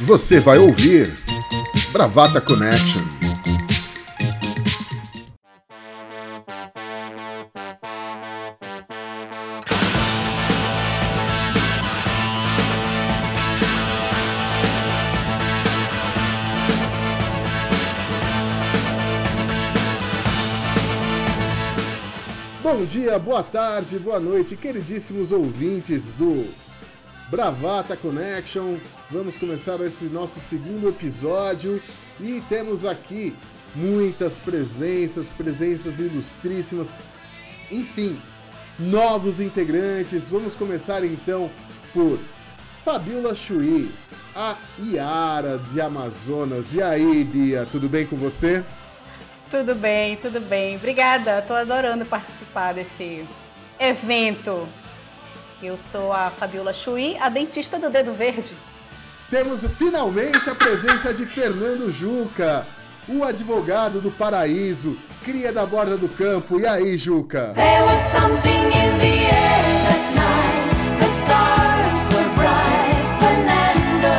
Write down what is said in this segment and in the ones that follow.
Você vai ouvir Bravata Connection. Bom dia, boa tarde, boa noite, queridíssimos ouvintes do Bravata Connection. Vamos começar esse nosso segundo episódio e temos aqui muitas presenças, presenças ilustríssimas, enfim, novos integrantes. Vamos começar então por Fabiola Chui, a Iara de Amazonas. E aí, Bia, tudo bem com você? Tudo bem, tudo bem. Obrigada, estou adorando participar desse evento. Eu sou a Fabiola Chui, a dentista do Dedo Verde. Temos finalmente a presença de Fernando Juca, o advogado do paraíso, cria da borda do campo. E aí, Juca? There was something in the air that night. The stars were bright, Fernando.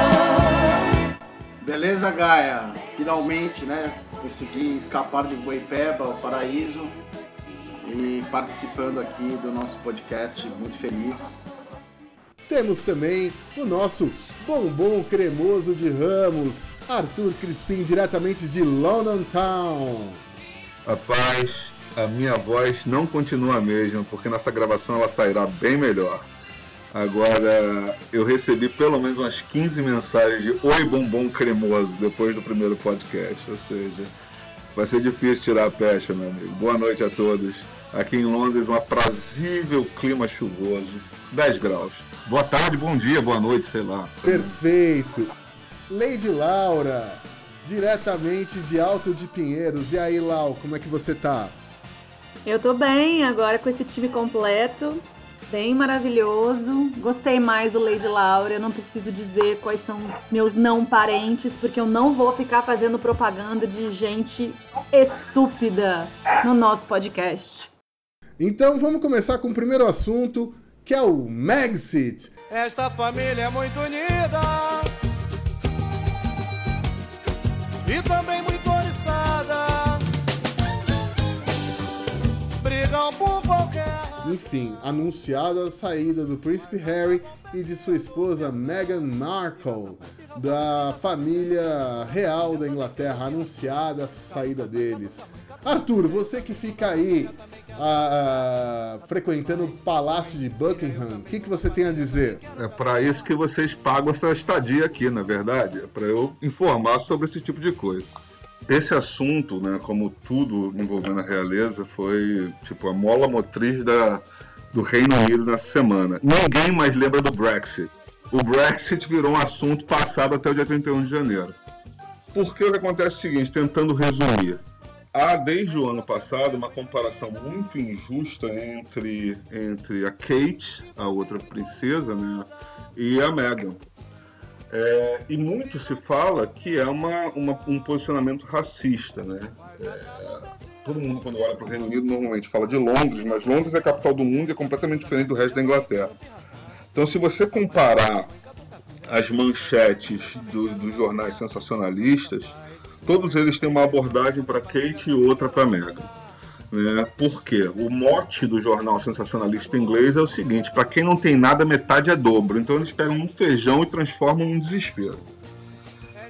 Beleza, Gaia? Finalmente, né? consegui escapar de Boipeba ao paraíso e participando aqui do nosso podcast, muito feliz. Temos também o nosso bombom cremoso de Ramos, Arthur Crispim, diretamente de London Town. Rapaz, a minha voz não continua a mesma, porque nessa gravação ela sairá bem melhor. Agora, eu recebi pelo menos umas 15 mensagens de Oi Bombom Cremoso depois do primeiro podcast. Ou seja, vai ser difícil tirar a pecha, meu amigo. Boa noite a todos. Aqui em Londres, um aprazível clima chuvoso, 10 graus. Boa tarde, bom dia, boa noite, sei lá. Perfeito. Lady Laura, diretamente de Alto de Pinheiros. E aí, Lau, como é que você tá? Eu tô bem, agora com esse time completo. Bem maravilhoso. Gostei mais do Lady Laura. Eu não preciso dizer quais são os meus não parentes, porque eu não vou ficar fazendo propaganda de gente estúpida no nosso podcast. Então vamos começar com o primeiro assunto, que é o Megxit. Esta família é muito unida e também muito oriçada. Brigam por qualquer enfim, anunciada a saída do príncipe Harry e de sua esposa Meghan Markle da família real da Inglaterra, anunciada a saída deles. Arthur, você que fica aí frequentando o Palácio de Buckingham, o que, que você tem a dizer? É para isso que vocês pagam essa estadia aqui, na verdade, é para eu informar sobre esse tipo de coisa. Esse assunto, né, como tudo envolvendo a realeza, foi tipo a mola motriz da, do Reino Unido nessa semana. Ninguém mais lembra do Brexit. O Brexit virou um assunto passado até o dia 31 de janeiro. Porque o que acontece é o seguinte, tentando resumir. Há desde o ano passado uma comparação muito injusta entre, entre a Kate, a outra princesa, né, e a Meghan. É, e muito se fala que é uma, uma um posicionamento racista, né? É, todo mundo quando olha para o Reino Unido normalmente fala de Londres, mas Londres é a capital do mundo e é completamente diferente do resto da Inglaterra. Então, se você comparar as manchetes do, dos jornais sensacionalistas, todos eles têm uma abordagem para Kate e outra para Meghan. Né? Porque o mote do jornal sensacionalista inglês é o seguinte: para quem não tem nada, metade é dobro. Então eles pegam um feijão e transformam num desespero.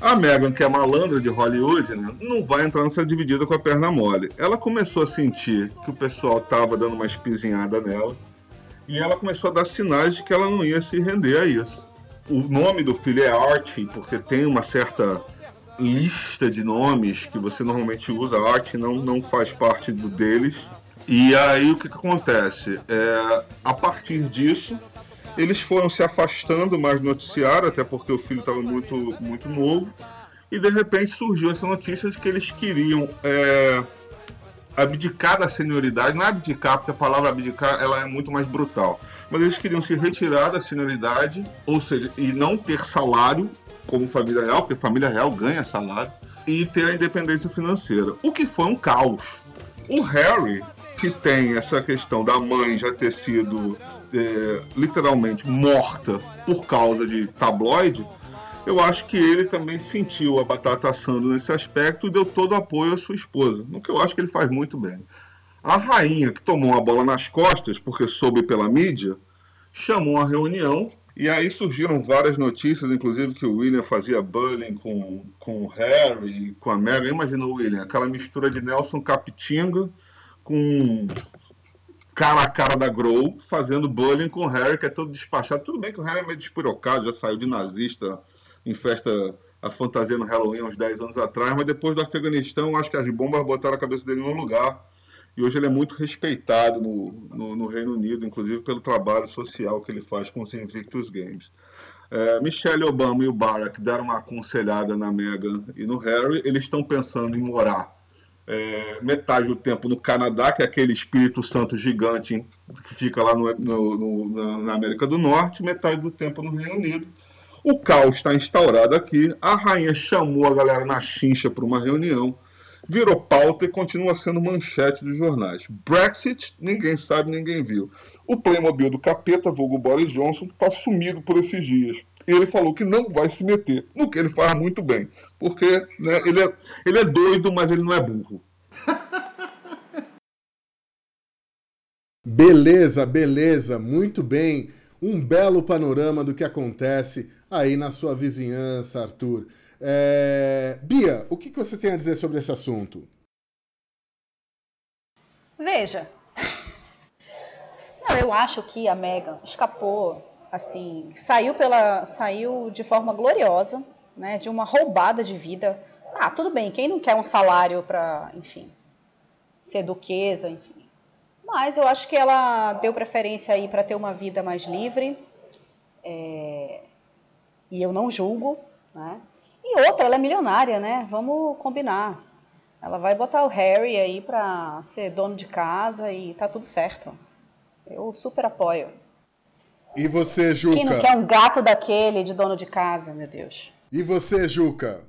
A Megan, que é malandra de Hollywood, né, não vai entrar nessa dividida com a perna mole. Ela começou a sentir que o pessoal estava dando uma espizinhada nela e ela começou a dar sinais de que ela não ia se render a isso. O nome do filho é Archie, porque tem uma certa lista de nomes que você normalmente usa, a arte não, não faz parte do deles. E aí o que, que acontece? É, a partir disso, eles foram se afastando mais do noticiário, até porque o filho estava muito, muito novo, e de repente surgiu essa notícia de que eles queriam é, abdicar da senioridade, não é abdicar, porque a palavra abdicar ela é muito mais brutal, mas eles queriam se retirar da senioridade, ou seja, e não ter salário como família real, porque família real ganha salário, e ter a independência financeira. O que foi um caos. O Harry, que tem essa questão da mãe já ter sido é, literalmente morta por causa de tabloide, eu acho que ele também sentiu a batata assando nesse aspecto e deu todo o apoio à sua esposa, no que eu acho que ele faz muito bem. A rainha, que tomou a bola nas costas, porque soube pela mídia, chamou a reunião e aí surgiram várias notícias, inclusive que o William fazia bullying com, com o Harry, com a Meghan. Imagina o William, aquela mistura de Nelson Capitinga com cara a cara da Grow, fazendo bullying com o Harry, que é todo despachado. Tudo bem que o Harry é meio despirocado, já saiu de nazista em festa a fantasia no Halloween uns 10 anos atrás, mas depois do Afeganistão, acho que as bombas botaram a cabeça dele no lugar. E hoje ele é muito respeitado no, no, no Reino Unido, inclusive pelo trabalho social que ele faz com os Invictus Games. É, Michelle Obama e o Barack deram uma aconselhada na Meghan e no Harry. Eles estão pensando em morar é, metade do tempo no Canadá, que é aquele Espírito Santo gigante que fica lá no, no, na América do Norte, metade do tempo no Reino Unido. O caos está instaurado aqui. A rainha chamou a galera na chincha para uma reunião virou pauta e continua sendo manchete dos jornais. Brexit, ninguém sabe, ninguém viu. O Playmobil do capeta, vulgo Boris Johnson, está sumido por esses dias. Ele falou que não vai se meter, no que ele faz muito bem. Porque né, ele, é, ele é doido, mas ele não é burro. Beleza, beleza, muito bem. Um belo panorama do que acontece aí na sua vizinhança, Arthur. É... Bia, o que você tem a dizer sobre esse assunto? Veja, não, eu acho que a Megan escapou, assim, saiu pela, saiu de forma gloriosa, né, de uma roubada de vida. Ah, tudo bem, quem não quer um salário para, enfim, ser duquesa, enfim. Mas eu acho que ela deu preferência aí para ter uma vida mais livre. É... E eu não julgo, né? E outra, ela é milionária, né? Vamos combinar. Ela vai botar o Harry aí pra ser dono de casa e tá tudo certo. Eu super apoio. E você, Juca? Quem não quer um gato daquele de dono de casa, meu Deus? E você, Juca?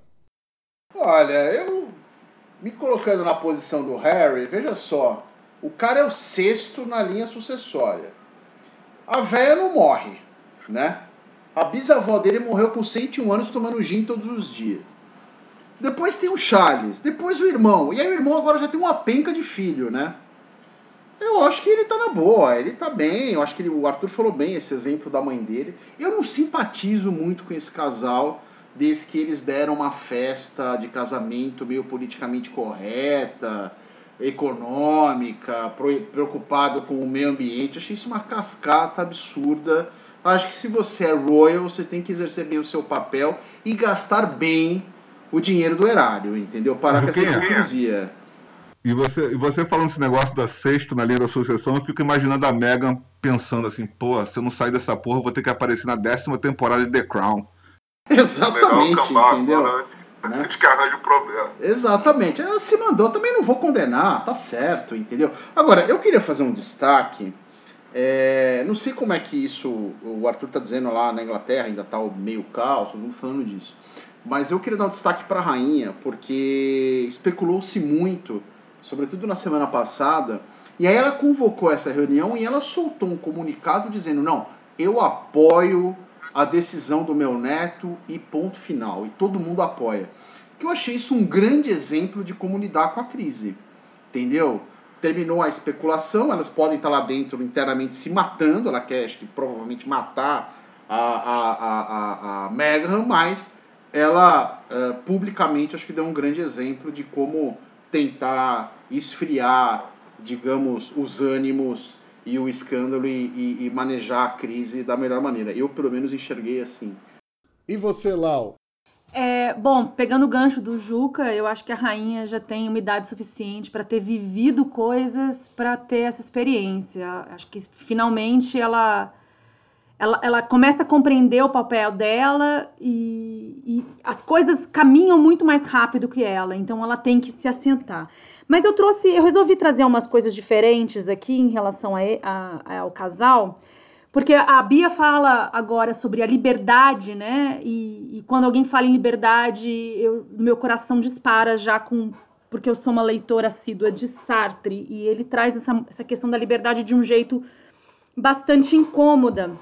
Olha, eu me colocando na posição do Harry, veja só. O cara é o sexto na linha sucessória. A véia não morre, né? A bisavó dele morreu com 101 anos tomando gin todos os dias. Depois tem o Charles, depois o irmão. E aí o irmão agora já tem uma penca de filho, né? Eu acho que ele tá na boa, ele tá bem. Eu acho que ele, o Arthur falou bem esse exemplo da mãe dele. Eu não simpatizo muito com esse casal desde que eles deram uma festa de casamento meio politicamente correta, econômica, preocupado com o meio ambiente. Eu achei isso uma cascata absurda Acho que se você é royal, você tem que exercer bem o seu papel e gastar bem o dinheiro do erário, entendeu? Parar com essa hipocrisia. E você, e você falando esse negócio da sexta na linha da sucessão, eu fico imaginando a Megan pensando assim, pô, se eu não sair dessa porra, eu vou ter que aparecer na décima temporada de The Crown. Exatamente, entendeu? Agora, né? A gente que arranja o problema. Exatamente. Ela se mandou, também não vou condenar, tá certo, entendeu? Agora, eu queria fazer um destaque é, não sei como é que isso, o Arthur está dizendo lá na Inglaterra, ainda está meio caos, todo mundo falando disso. Mas eu queria dar um destaque para a rainha, porque especulou-se muito, sobretudo na semana passada, e aí ela convocou essa reunião e ela soltou um comunicado dizendo: não, eu apoio a decisão do meu neto e ponto final. E todo mundo apoia. Que eu achei isso um grande exemplo de como lidar com a crise. Entendeu? Terminou a especulação, elas podem estar lá dentro internamente se matando, ela quer acho que provavelmente matar a, a, a, a, a Meghan, mas ela uh, publicamente acho que deu um grande exemplo de como tentar esfriar, digamos, os ânimos e o escândalo e, e, e manejar a crise da melhor maneira. Eu pelo menos enxerguei assim. E você, Lau? É, bom, pegando o gancho do Juca, eu acho que a rainha já tem uma idade suficiente para ter vivido coisas para ter essa experiência. Acho que finalmente ela, ela, ela começa a compreender o papel dela e, e as coisas caminham muito mais rápido que ela, então ela tem que se assentar. Mas eu trouxe, eu resolvi trazer umas coisas diferentes aqui em relação a, a, ao casal. Porque a Bia fala agora sobre a liberdade, né? E, e quando alguém fala em liberdade, eu, meu coração dispara já com. Porque eu sou uma leitora assídua de Sartre e ele traz essa, essa questão da liberdade de um jeito bastante incômoda.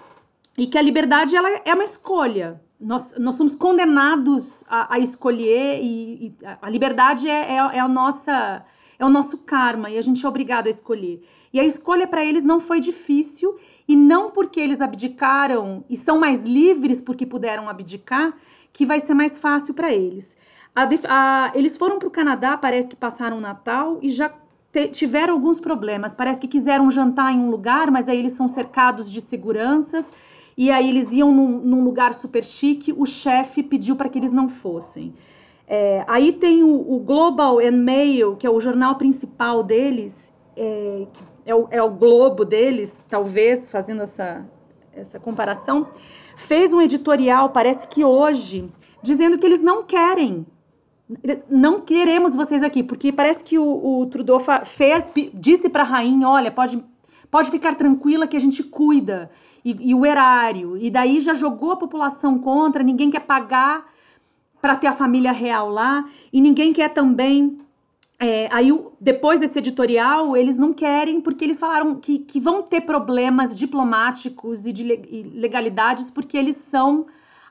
E que a liberdade ela é uma escolha. nós, nós somos condenados a, a escolher e, e, a liberdade é, é, é, a nossa é o nosso karma e a gente é obrigado a escolher. E a escolha para eles não foi difícil e não porque eles abdicaram e são mais livres porque puderam abdicar que vai ser mais fácil para eles. A, a, eles foram para o Canadá, parece que passaram o Natal e já te, tiveram alguns problemas. Parece que quiseram jantar em um lugar, mas aí eles são cercados de seguranças e aí eles iam num, num lugar super chique. O chefe pediu para que eles não fossem. É, aí tem o, o, Global and Mail, que é o jornal principal deles, é, é, o, é o Globo deles, talvez, fazendo essa, essa comparação, fez um editorial, parece que hoje, dizendo que eles não querem não queremos vocês aqui, porque parece que o, o Trudeau fez, disse para a rainha, olha, pode, pode ficar tranquila que a gente cuida, e, e, o erário, e daí já jogou a população contra, ninguém quer pagar para ter a família real lá e ninguém quer também. É, aí, depois desse editorial, eles não querem porque eles falaram que, que vão ter problemas diplomáticos e de legalidades porque eles são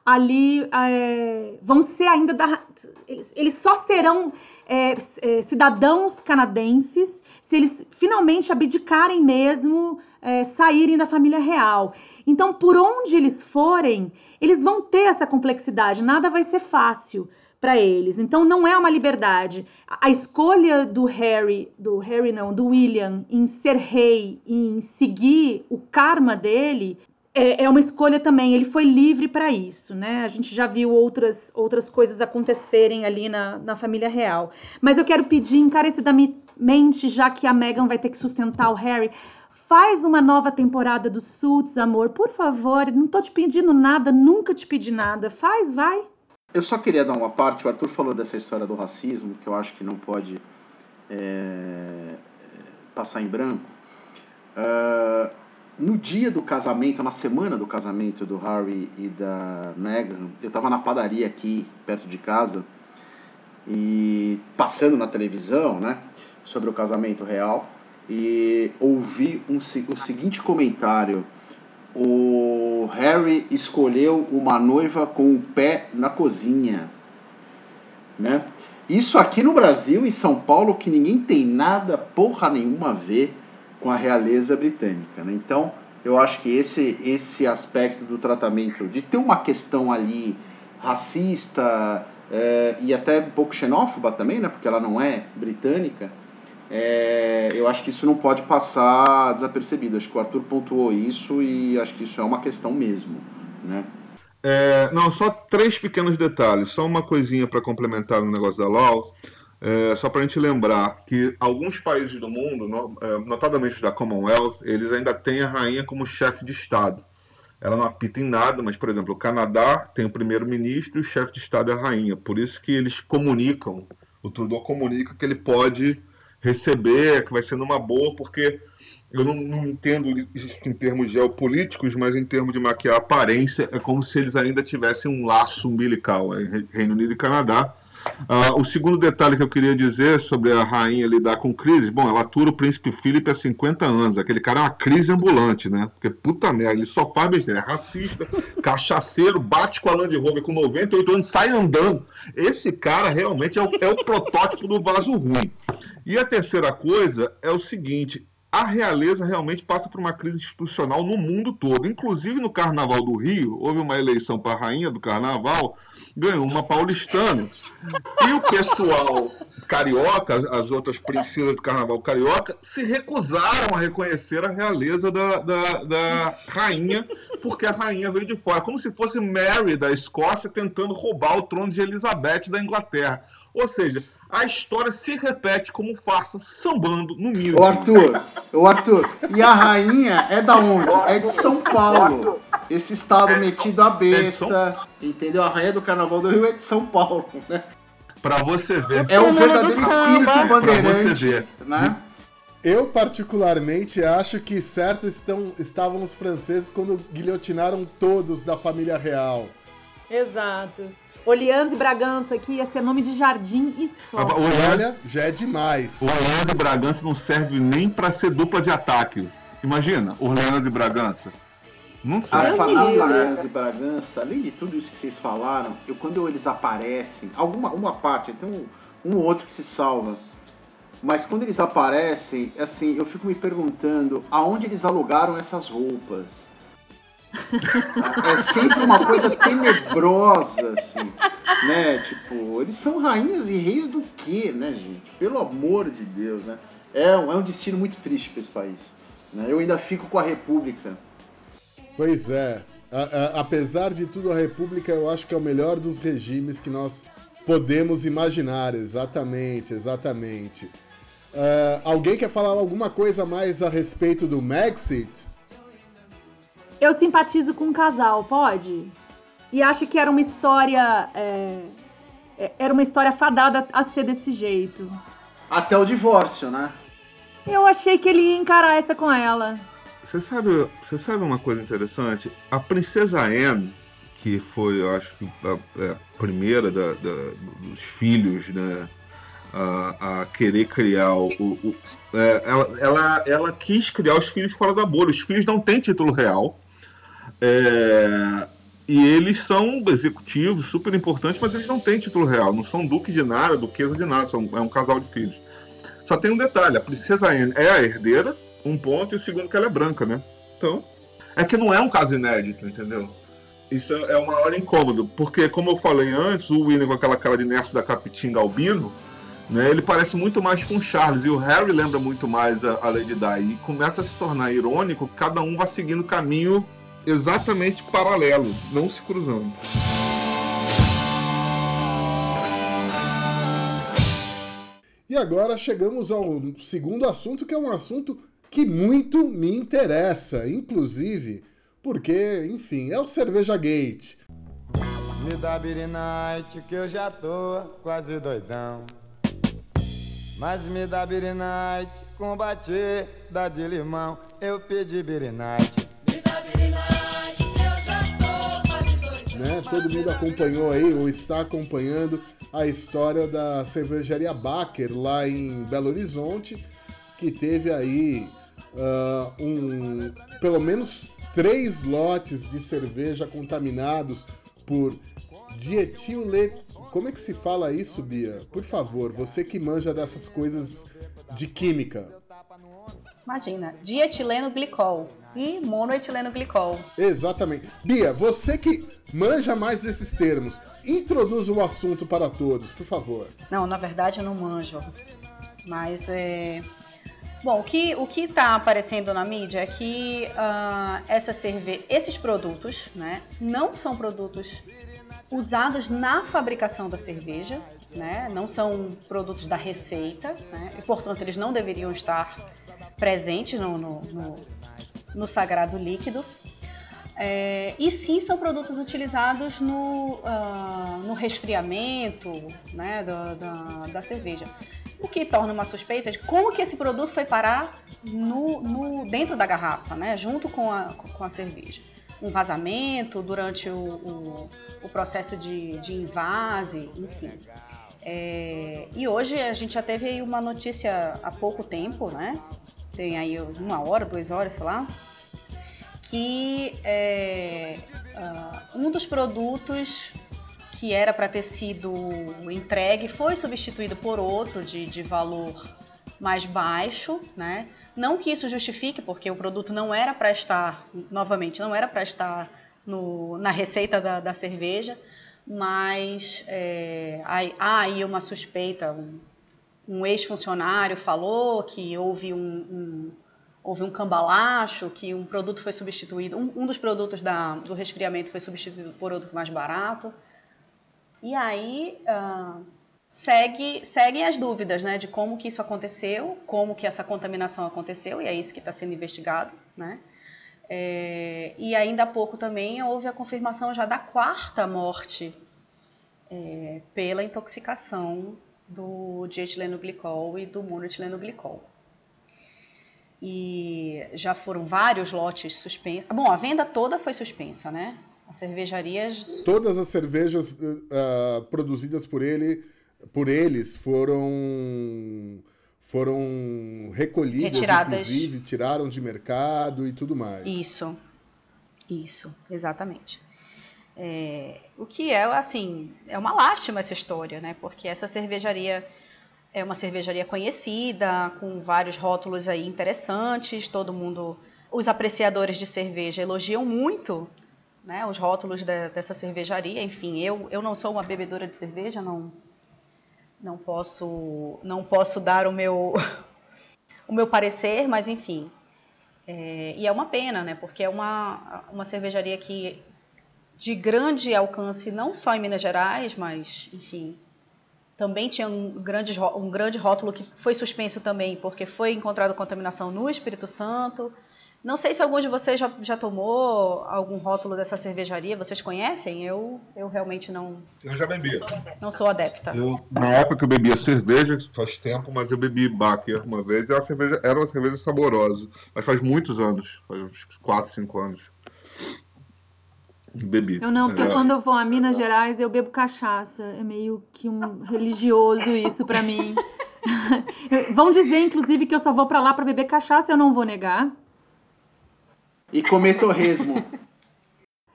ali é, vão ser ainda da, eles, eles só serão é, é, cidadãos canadenses se eles finalmente abdicarem mesmo, é, saírem da família real. Então, por onde eles forem, eles vão ter essa complexidade. Nada vai ser fácil para eles. Então, não é uma liberdade. A escolha do Harry, do Harry não, do William, em ser rei, em seguir o karma dele, é, é uma escolha também. Ele foi livre para isso, né? A gente já viu outras, outras coisas acontecerem ali na, na família real. Mas eu quero pedir encarecidamente, já que a Meghan vai ter que sustentar o Harry, faz uma nova temporada do Suits, amor, por favor. Não tô te pedindo nada, nunca te pedi nada. Faz, vai. Eu só queria dar uma parte. O Arthur falou dessa história do racismo, que eu acho que não pode é, passar em branco. Uh, no dia do casamento, na semana do casamento do Harry e da Meghan, eu estava na padaria aqui, perto de casa, e passando na televisão, né, sobre o casamento real, e ouvi um, o seguinte comentário: o Harry escolheu uma noiva com o pé na cozinha, né? Isso aqui no Brasil, em São Paulo, que ninguém tem nada, porra nenhuma a ver com a realeza britânica. Né? Então, eu acho que esse, esse aspecto do tratamento, de ter uma questão ali racista é, e até um pouco xenófoba também, né? porque ela não é britânica, é, eu acho que isso não pode passar desapercebido. Acho que o Arthur pontuou isso e acho que isso é uma questão mesmo. Né? É, não, só três pequenos detalhes. Só uma coisinha para complementar no negócio da LOL. É, só para a gente lembrar que alguns países do mundo, é, notadamente da Commonwealth, eles ainda têm a rainha como chefe de Estado. Ela não apita em nada, mas, por exemplo, o Canadá tem o primeiro-ministro e o chefe de Estado é a rainha. Por isso que eles comunicam, o Trudeau comunica que ele pode receber, que vai ser numa boa, porque eu não, não entendo em termos geopolíticos, mas em termos de maquiar aparência, é como se eles ainda tivessem um laço umbilical, é, Reino Unido e Canadá Uh, o segundo detalhe que eu queria dizer sobre a rainha lidar com crise, bom, ela atura o príncipe Felipe há 50 anos. Aquele cara é uma crise ambulante, né? Porque puta merda, ele só faz besteira, é racista, cachaceiro, bate com a Land Rover com 98 anos, sai andando. Esse cara realmente é o, é o protótipo do vaso ruim. E a terceira coisa é o seguinte: a realeza realmente passa por uma crise institucional no mundo todo. Inclusive no Carnaval do Rio, houve uma eleição para a rainha do Carnaval ganhou uma paulistana. E o pessoal carioca, as outras princesas do carnaval carioca, se recusaram a reconhecer a realeza da, da, da rainha, porque a rainha veio de fora. Como se fosse Mary da Escócia tentando roubar o trono de Elizabeth da Inglaterra. Ou seja, a história se repete como farsa, sambando no mínimo. Ô Arthur, ô Arthur, e a rainha é da onde? É de São Paulo. Esse estado metido a besta, entendeu? A rainha do Carnaval do Rio é de São Paulo, né? Pra você ver. É o verdadeiro espírito bandeirante, né? Eu particularmente acho que certo estão, estavam os franceses quando guilhotinaram todos da família real. Exato. Orleans e Bragança aqui ia ser nome de jardim e só. Olha, já é demais. Orleans e Bragança não serve nem para ser dupla de ataque. Imagina, Orleans e Bragança. Não sei. A Deus me Fernanda livre. Magalhães e Bragança, além de tudo isso que vocês falaram, eu quando eles aparecem, alguma uma parte, tem um, um ou outro que se salva. Mas quando eles aparecem, assim, eu fico me perguntando aonde eles alugaram essas roupas. É sempre uma coisa tenebrosa, assim, né? Tipo, eles são rainhas e reis do quê, né, gente? Pelo amor de Deus, né? É um, é um destino muito triste para esse país. Né? Eu ainda fico com a República. Pois é. A- a- apesar de tudo, a República eu acho que é o melhor dos regimes que nós podemos imaginar. Exatamente, exatamente. Ah, alguém quer falar alguma coisa mais a respeito do Maxit? Eu simpatizo com um casal, pode? E acho que era uma história. é, é, era uma história fadada a ser desse jeito. Até o divórcio, né? Eu achei que ele ia encarar essa com ela. Você sabe, você sabe uma coisa interessante? A princesa Anne, que foi, eu acho que a, é, a primeira da- da- dos filhos, né, a, a querer criar o, o- é, ela, ela, ela quis criar os filhos fora da bolha. Os filhos não têm título real. É, e eles são executivos, super importantes, mas eles não têm título real. Não são duque de nada, duquesa de nada. São, é um casal de filhos. Só tem um detalhe: a princesa Anne é a herdeira, um ponto, e o segundo que ela é branca, né? Então, é que não é um caso inédito, entendeu? Isso é o maior incômodo, porque, como eu falei antes, o William com aquela cara de Nerso da Capitinga albino, né, ele parece muito mais com o Charles, e o Harry lembra muito mais a, a Lady Di, e começa a se tornar irônico cada um vai seguindo caminho exatamente paralelo, não se cruzando. E agora chegamos ao segundo assunto, que é um assunto que muito me interessa, inclusive porque, enfim, é o Cerveja Gate. Me dá Night que eu já tô quase doidão. Mas me dá Night com batida de limão. Eu pedi Beer né? Todo mundo acompanhou aí, ou está acompanhando, a história da cervejaria Baker lá em Belo Horizonte, que teve aí ah, um, pelo menos três lotes de cerveja contaminados por dietilene... Como é que se fala isso, Bia? Por favor, você que manja dessas coisas de química. Imagina, dietileno glicol e monoetileno glicol. Exatamente. Bia, você que manja mais desses termos, introduza o assunto para todos, por favor. Não, na verdade eu não manjo. Mas é. Bom, o que o que está aparecendo na mídia é que ah, essa cerve... esses produtos, né, não são produtos usados na fabricação da cerveja, né, não são produtos da receita, né, e portanto eles não deveriam estar presentes no, no, no, no sagrado líquido. É, e sim são produtos utilizados no, ah, no resfriamento né, da, da, da cerveja. O que torna uma suspeita de como que esse produto foi parar no, no- dentro da garrafa, né, junto com a, com a cerveja. Um vazamento durante o, o, o processo de, de invase, enfim. É, e hoje a gente já teve uma notícia há pouco tempo, né? Tem aí uma hora, duas horas, sei lá, que é, ah, um dos produtos que era para ter sido entregue foi substituído por outro de, de valor mais baixo, né? Não que isso justifique, porque o produto não era para estar, novamente, não era para estar no- na receita da, da cerveja, mas é, há aí uma suspeita, um, um ex-funcionário falou que houve um, um- houve um cambalacho, que um produto foi substituído, um, um dos produtos da- do resfriamento foi substituído por outro mais barato. E aí ah, segue, seguem as dúvidas né, de como que isso aconteceu, como que essa contaminação aconteceu, e é isso que está sendo investigado. Né? É, e ainda há pouco também houve a confirmação já da quarta morte é, pela intoxicação do dietileno glicol e do monoetileno glicol. E já foram vários lotes suspensos. Bom, a venda toda foi suspensa, né? As cervejarias Todas as cervejas ah, produzidas por ele, por eles foram foram recolhidas, Retiradas. inclusive, tiraram de mercado e tudo mais. Isso. Isso, exatamente. É, o que é, assim, é uma lástima essa história, né? Porque essa cervejaria é uma cervejaria conhecida, com vários rótulos aí interessantes, todo mundo, os apreciadores de cerveja elogiam muito, né, os rótulos de, dessa cervejaria. Enfim, eu, eu não sou uma bebedora de cerveja, não não posso não posso dar o meu o meu parecer, mas enfim. É, e é uma pena, né? Porque é uma, uma cervejaria que de grande alcance, não só em Minas Gerais, mas, enfim, também tinha um grande, um grande rótulo que foi suspenso também, porque foi encontrado contaminação no Espírito Santo. Não sei se algum de vocês já, já tomou algum rótulo dessa cervejaria. Vocês conhecem? Eu, eu realmente não. Eu já bebi. Não sou adepta. Eu, na época que eu bebia cerveja, faz tempo, mas eu bebi Baker uma vez. Era uma cerveja, era uma cerveja saborosa. Mas faz muitos anos faz uns 4, 5 anos. Bebi. Eu não, porque é. quando eu vou a Minas Gerais eu bebo cachaça. É meio que um religioso isso para mim. Vão dizer, inclusive, que eu só vou para lá para beber cachaça, eu não vou negar. E comer torresmo.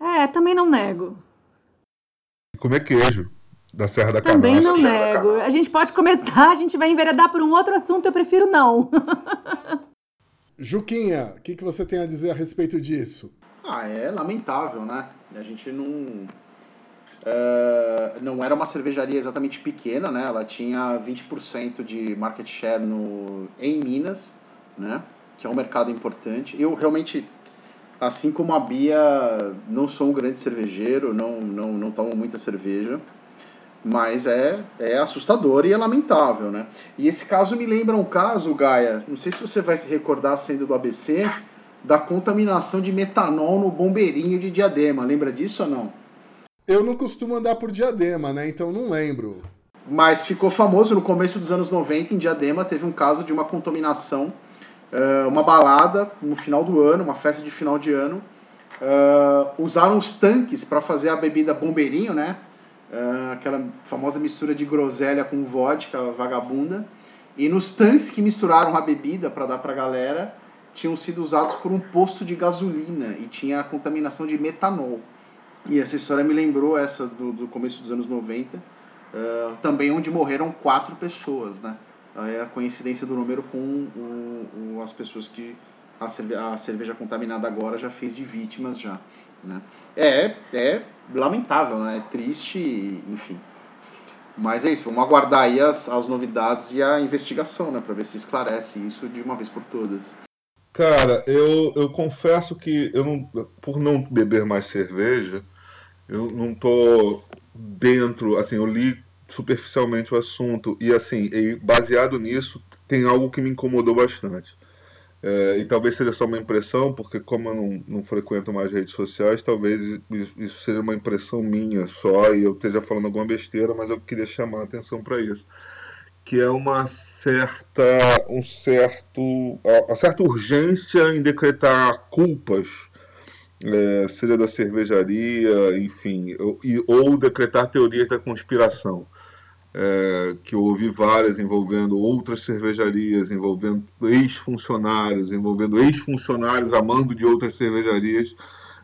É, também não nego. E comer queijo da Serra da Também não nego. A gente pode começar, a gente vai enveredar por um outro assunto, eu prefiro não. Juquinha, o que, que você tem a dizer a respeito disso? Ah, é lamentável, né? A gente não. Uh, não era uma cervejaria exatamente pequena, né? Ela tinha 20% de market share no, em Minas, né? Que é um mercado importante. Eu realmente, assim como a Bia, não sou um grande cervejeiro, não, não, não tomo muita cerveja. Mas é, é assustador e é lamentável, né? E esse caso me lembra um caso, Gaia, não sei se você vai se recordar sendo do ABC, da contaminação de metanol no bombeirinho de Diadema. Lembra disso ou não? Eu não costumo andar por Diadema, né? Então não lembro. Mas ficou famoso no começo dos anos 90 em Diadema, teve um caso de uma contaminação, uh, uma balada no final do ano, uma festa de final de ano. Uh, usaram os tanques para fazer a bebida bombeirinho, né? Uh, aquela famosa mistura de groselha com vodka vagabunda. E nos tanques que misturaram a bebida para dar para a galera, tinham sido usados por um posto de gasolina e tinha a contaminação de metanol. E essa história me lembrou essa do, do começo dos anos 90, uh, eh, também onde morreram quatro pessoas, né? É a coincidência do número com o, o, as pessoas que a, a cerveja contaminada agora já fez de vítimas já, né? É, é lamentável, né? É triste, enfim. Mas é isso, vamos aguardar aí as, as novidades e a investigação, né? Para ver se esclarece isso de uma vez por todas. Cara, eu, eu confesso que eu não, por não beber mais cerveja, eu não tô dentro, assim, eu li superficialmente o assunto e assim, e baseado nisso, tem algo que me incomodou bastante. É, e talvez seja só uma impressão, porque como eu não, não frequento mais redes sociais, talvez isso seja uma impressão minha só e eu esteja falando alguma besteira, mas eu queria chamar a atenção para isso que é uma certa, um certo, uma certa urgência em decretar culpas, é, seja da cervejaria, enfim, ou, ou decretar teorias da conspiração. É, que eu ouvi várias envolvendo outras cervejarias, envolvendo ex-funcionários, envolvendo ex-funcionários amando de outras cervejarias,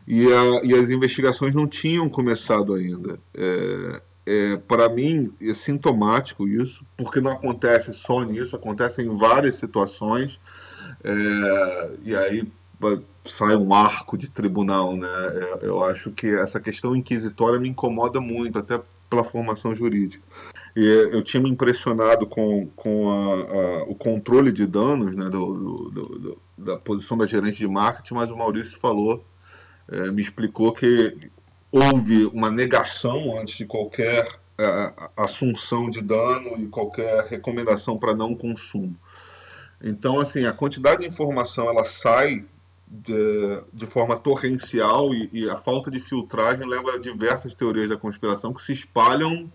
e, a, e, as investigações não tinham começado ainda. É, é, para mim, é sintomático isso, porque não acontece só nisso, acontece em várias situações, é, e aí sai um arco de tribunal, né? É, eu acho que essa questão inquisitória me incomoda muito, até pela formação jurídica. E eu tinha me impressionado com, com a, a, o controle de danos né, do, do, do, da posição da gerente de marketing, mas o Maurício falou, é, me explicou que houve uma negação antes de qualquer é, assunção de dano e qualquer recomendação para não consumo. Então, assim, a quantidade de informação ela sai de, de forma torrencial e, e, a falta de filtragem leva a diversas teorias da conspiração que se espalham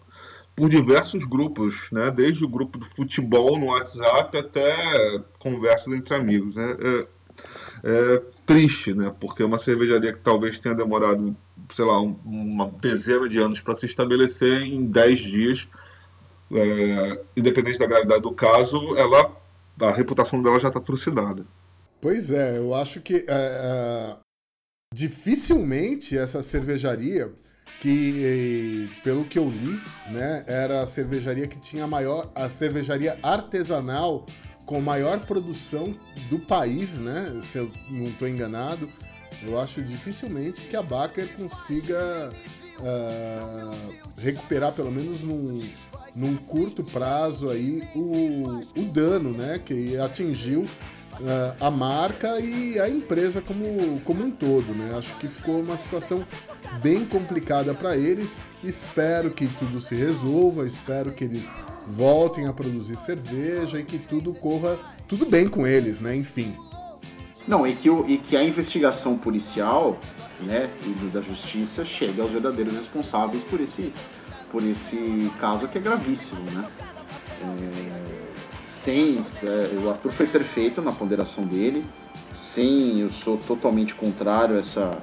por diversos grupos, né? desde o grupo do futebol no WhatsApp até conversas entre amigos. Né? É, é triste, né? porque é uma cervejaria que talvez tenha demorado sei lá, um, uma dezena de anos para se estabelecer em 10 dias, é, independente da gravidade do caso, ela, a reputação dela já está trucidada. Pois é, eu acho que é, é dificilmente essa cervejaria que pelo que eu li, né, era a cervejaria que tinha a maior a cervejaria artesanal com maior produção do país, né? Se eu não estou enganado, eu acho dificilmente que a Baker consiga uh, recuperar pelo menos num, num curto prazo aí o, o dano, né? Que atingiu uh, a marca e a empresa como, como um todo, né? Acho que ficou uma situação bem complicada para eles. Espero que tudo se resolva, espero que eles voltem a produzir cerveja e que tudo corra tudo bem com eles, né? Enfim. Não, e que, o, e que a investigação policial né, e da justiça chegue aos verdadeiros responsáveis por esse, por esse caso que é gravíssimo, né? É, sem, é, o Arthur foi perfeito na ponderação dele, sem, eu sou totalmente contrário a essa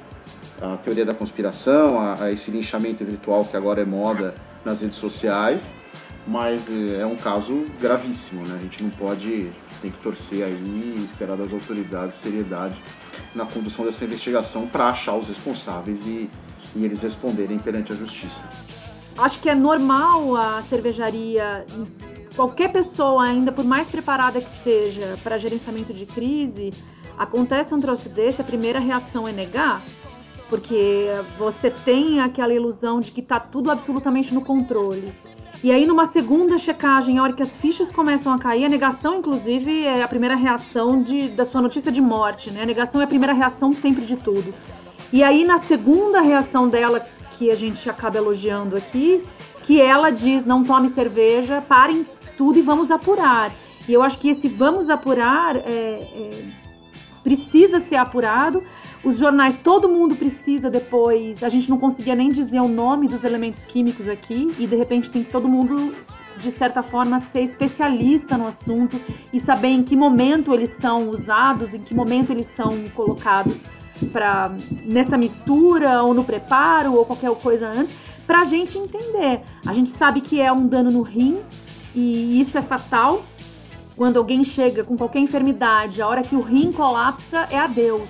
a teoria da conspiração, a, a esse linchamento virtual que agora é moda nas redes sociais, mas é, é um caso gravíssimo, né? A gente não pode, tem que torcer aí e esperar das autoridades seriedade na condução dessa investigação para achar os responsáveis e, e eles responderem perante a justiça. Acho que é normal a cervejaria, qualquer pessoa, ainda por mais preparada que seja para gerenciamento de crise, acontece um troço desse, a primeira reação é negar, porque você tem aquela ilusão de que está tudo absolutamente no controle. E aí, numa segunda checagem, a hora que as fichas começam a cair, a negação, inclusive, é a primeira reação de, da sua notícia de morte, né? A negação é a primeira reação sempre de tudo. E aí, na segunda reação dela, que a gente acaba elogiando aqui, que ela diz: não tome cerveja, parem tudo e vamos apurar. E eu acho que esse vamos apurar é, é, precisa ser apurado. Os jornais, todo mundo precisa depois. A gente não conseguia nem dizer o nome dos elementos químicos aqui, e de repente tem que todo mundo, de certa forma, ser especialista no assunto e saber em que momento eles são usados, em que momento eles são colocados para nessa mistura ou no preparo ou qualquer coisa antes, para a gente entender. A gente sabe que é um dano no rim e isso é fatal. Quando alguém chega com qualquer enfermidade, a hora que o rim colapsa é adeus.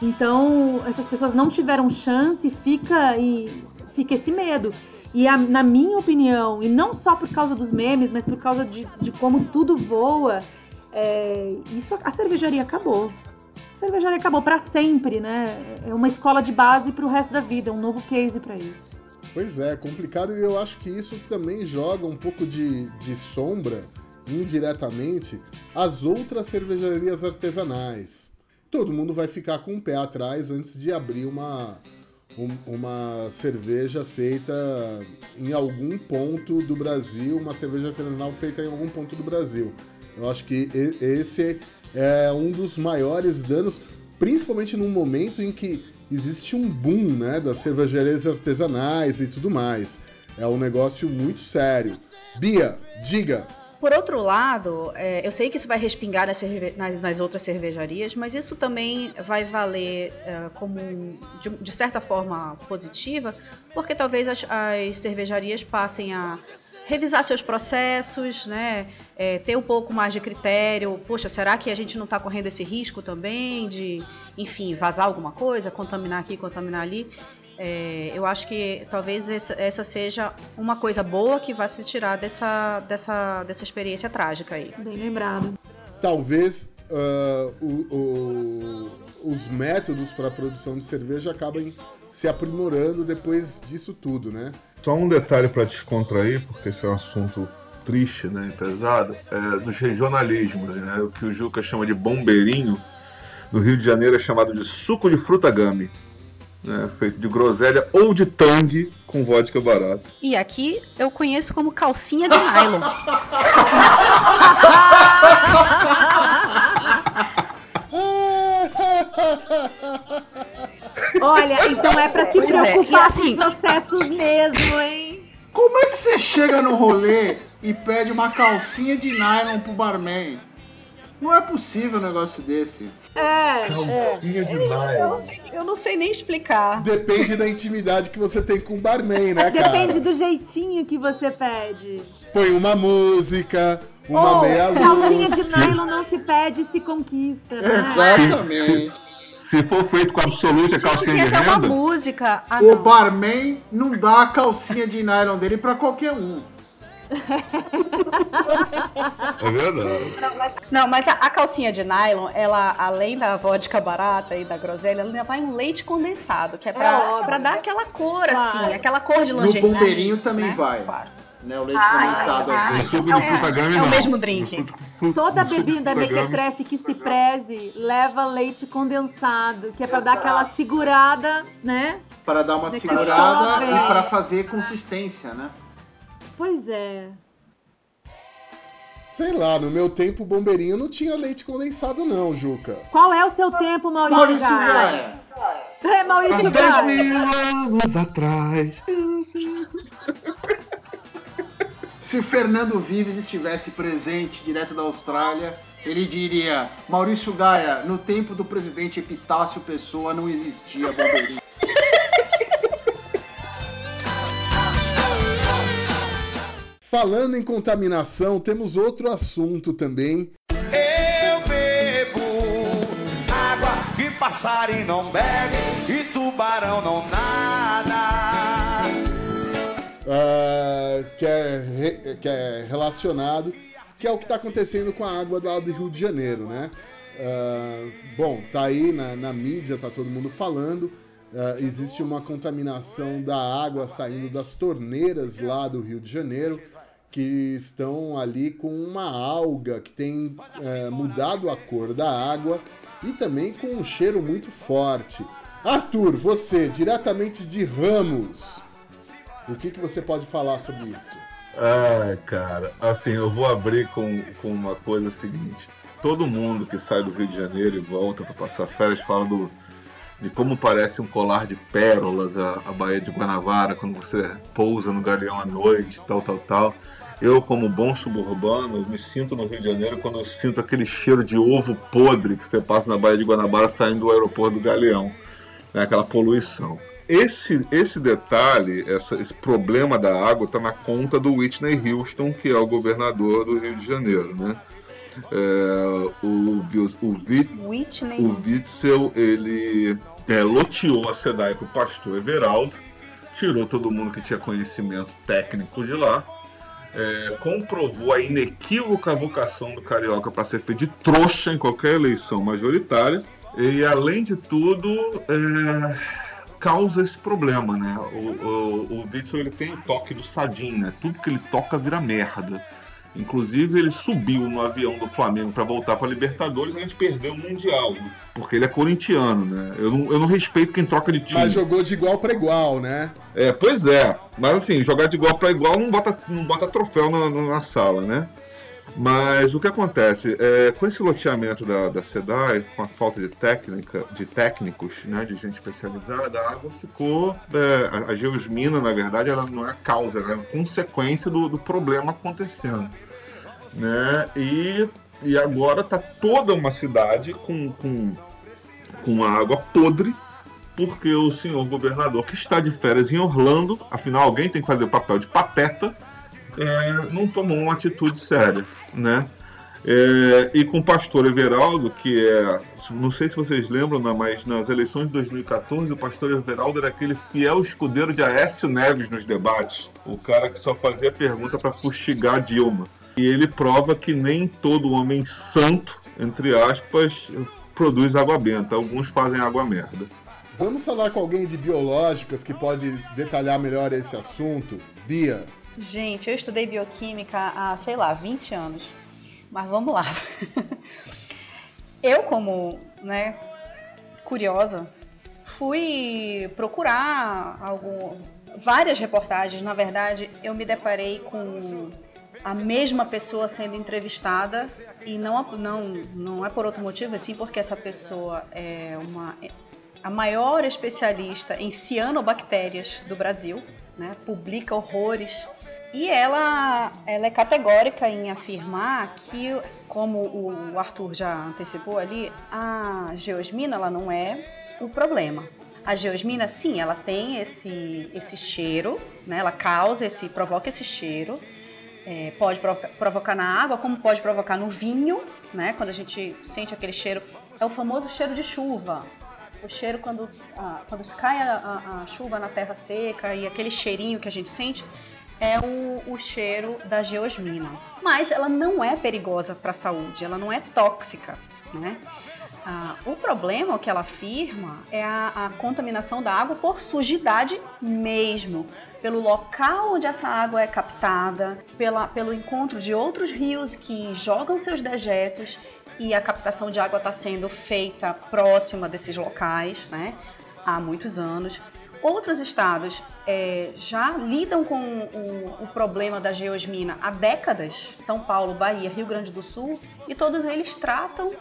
Então, essas pessoas não tiveram chance, fica e fica esse medo. E a, na minha opinião, e não só por causa dos memes, mas por causa de, de como tudo voa, é, isso a cervejaria acabou. A cervejaria acabou para sempre, né? É uma escola de base para o resto da vida, é um novo case para isso. Pois é, complicado e eu acho que isso também joga um pouco de, de sombra, indiretamente, às outras cervejarias artesanais todo mundo vai ficar com o pé atrás antes de abrir uma, um, uma cerveja feita em algum ponto do Brasil, uma cerveja artesanal feita em algum ponto do Brasil. Eu acho que esse é um dos maiores danos, principalmente num momento em que existe um boom né, das cervejarias artesanais e tudo mais. É um negócio muito sério. Bia, diga, por outro lado, é, eu sei que isso vai respingar nas, nas, nas, outras cervejarias, mas isso também vai valer é, como, de, de, certa forma, positiva, porque talvez as, as cervejarias passem a revisar seus processos, né? É, ter um pouco mais de critério. Poxa, será que a gente não está correndo esse risco também de, enfim, vazar alguma coisa, contaminar aqui, contaminar ali? É, eu acho que talvez essa, essa, seja uma coisa boa que vai se tirar dessa, dessa, dessa experiência trágica aí. Bem lembrado. Talvez uh, o, o, os métodos para a produção de cerveja acabem se aprimorando depois disso tudo, né? Só um detalhe para descontrair, porque esse é um assunto triste, né, pesado, é dos regionalismos, né? O que o Juca chama de bombeirinho, no Rio de Janeiro é chamado de suco de fruta gami né, feito de groselha ou de tangue com vodka barato. E aqui eu conheço como calcinha de nylon. Olha, então é pra se pois é, preocupar é. assim, com os processos mesmo, hein? Como é que você chega no rolê e pede uma calcinha de nylon pro barman? Não é possível um negócio desse. É. Calcinha é. demais. Eu, eu, não sei nem explicar. Depende da intimidade que você tem com o barman, né, cara? Depende do jeitinho que você pede. Põe uma música, uma oh, meia luz. Calcinha de nylon não se pede, se conquista. Né? Exatamente. Se for feito com absoluta Gente, calcinha de até uma renda, música. Ah, O não. barman não dá a calcinha de nylon dele pra qualquer um. é verdade. Não, mas a, a calcinha de nylon, ela, além da vodka barata e da groselha, ela ainda vai um leite condensado, que é pra, óbvio. pra dar aquela cor, Claro. assim, aquela cor de No lingerie. bombeirinho também né? vai. Claro. Né? O leite Ah, condensado às ah, vezes. Suco é, é o não. mesmo drink. Toda bebida Frutagame- mequetrefe que se preze leva leite condensado, que é pra dar aquela segurada, né? Para dar uma segurada e para fazer consistência, né? Pois é. Sei lá, no meu tempo, o bombeirinho não tinha leite condensado, não, Juca. Qual é o seu tempo, Maurício, Maurício Gaia? Gaia. É, Maurício Gaia. mil anos atrás. Se Fernando Vives estivesse presente direto da Austrália, ele diria: Maurício Gaia, no tempo do presidente Epitácio Pessoa não existia bombeirinho. Falando em contaminação, temos outro assunto também. Eu bebo água que passarinho não bebe e tubarão não nada. Que, é que é relacionado, que é o que está acontecendo com a água lá do Rio de Janeiro, né? Ah, bom, tá aí na, na mídia, tá todo mundo falando. Ah, existe uma contaminação da água saindo das torneiras lá do Rio de Janeiro, que estão ali com uma alga que tem eh, mudado a cor da água e também com um cheiro muito forte. Arthur, você, diretamente de Ramos, o que, que você pode falar sobre isso? Ai, cara, assim, eu vou abrir com, com uma coisa seguinte. Todo mundo que sai do Rio de Janeiro e volta para passar férias fala do, de como parece um colar de pérolas a, a Baía de Guanabara quando você pousa no galeão à noite, tal, tal, tal. Eu, como bom suburbano, me sinto no Rio de Janeiro quando eu sinto aquele cheiro de ovo podre que você passa na Baía de Guanabara saindo do aeroporto do Galeão, né, aquela poluição. Esse, esse detalhe, essa- esse problema da água está na conta do Whitney Houston, que é o governador do Rio de Janeiro, né? É, o, o, Whitney. o Witzel, ele é, loteou a SEDAI para o pastor Everaldo, tirou todo mundo que tinha conhecimento técnico de lá, é, comprovou a inequívoca vocação do Carioca para ser feito de trouxa em qualquer eleição majoritária, e além de tudo, é, causa esse problema, né? O, o, o Witzel ele tem o toque do Sadim, né? Tudo que ele toca vira merda. Inclusive, ele subiu no avião do Flamengo para voltar para Libertadores e a gente perdeu o Mundial. Porque ele é corintiano, né? Eu não, eu não respeito quem troca de time. Mas jogou de igual para igual, né? É, pois é. Mas assim, jogar de igual para igual não bota, não bota troféu na- na sala, né? Mas o que acontece? É, com esse loteamento da, da SEDAI, com a falta de técnica, de técnicos, né, de gente especializada, a água ficou. é, a, a geosmina, na verdade, ela não é a causa, ela é a consequência do, do problema acontecendo. Né? E, e agora tá toda uma cidade com, com, com água podre porque o senhor governador que está de férias em Orlando, afinal alguém tem que fazer o papel de pateta, é, não tomou uma atitude séria, né? É, e com o pastor Everaldo, que é, não sei se vocês lembram, né, mas nas eleições de 2014 o pastor Everaldo era aquele fiel escudeiro de Aécio Neves nos debates, o cara que só fazia pergunta para fustigar Dilma. E ele prova que nem todo homem santo, entre aspas, produz água benta, alguns fazem água merda. Vamos falar com alguém de biológicas que pode detalhar melhor esse assunto? Bia, Gente, eu estudei bioquímica há, sei lá, 20 anos. Mas vamos lá. Eu, como, né, curiosa, fui procurar algum, várias reportagens. Na verdade, eu me deparei com a mesma pessoa sendo entrevistada e não, não, não é por outro motivo, assim, porque essa pessoa é uma a maior especialista em cianobactérias do Brasil, né? Publica horrores e ela, ela é categórica em afirmar que, como o Arthur já antecipou ali, a geosmina ela não é o problema. A geosmina, sim, ela tem esse, esse cheiro, né? ela causa esse, provoca esse cheiro, é, pode provoca- provocar na água, como pode provocar no vinho, né? quando a gente sente aquele cheiro, é o famoso cheiro de chuva. O cheiro quando, ah, quando cai a, a, a, chuva na terra seca e aquele cheirinho que a gente sente é o, o cheiro da geosmina. Mas ela não é perigosa para a saúde, ela não é tóxica, né? Ah, o problema, que ela afirma, é a, a, contaminação da água por sujidade mesmo, pelo local onde essa água é captada, pela, pelo encontro de outros rios que jogam seus dejetos e a captação de água está sendo feita próxima desses locais, né? Há muitos anos. Outros estados é, já lidam com o, o, problema da geosmina há décadas. São Paulo, Bahia, Rio Grande do Sul, e todos eles tratam,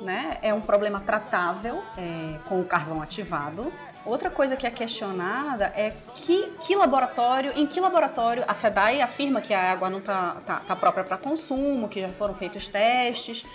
né? É um problema tratável é, com o carvão ativado. Outra coisa que é questionada é que, que laboratório, em que laboratório a SEDAI afirma que a água não está tá, tá própria para consumo, que já foram feitos testes,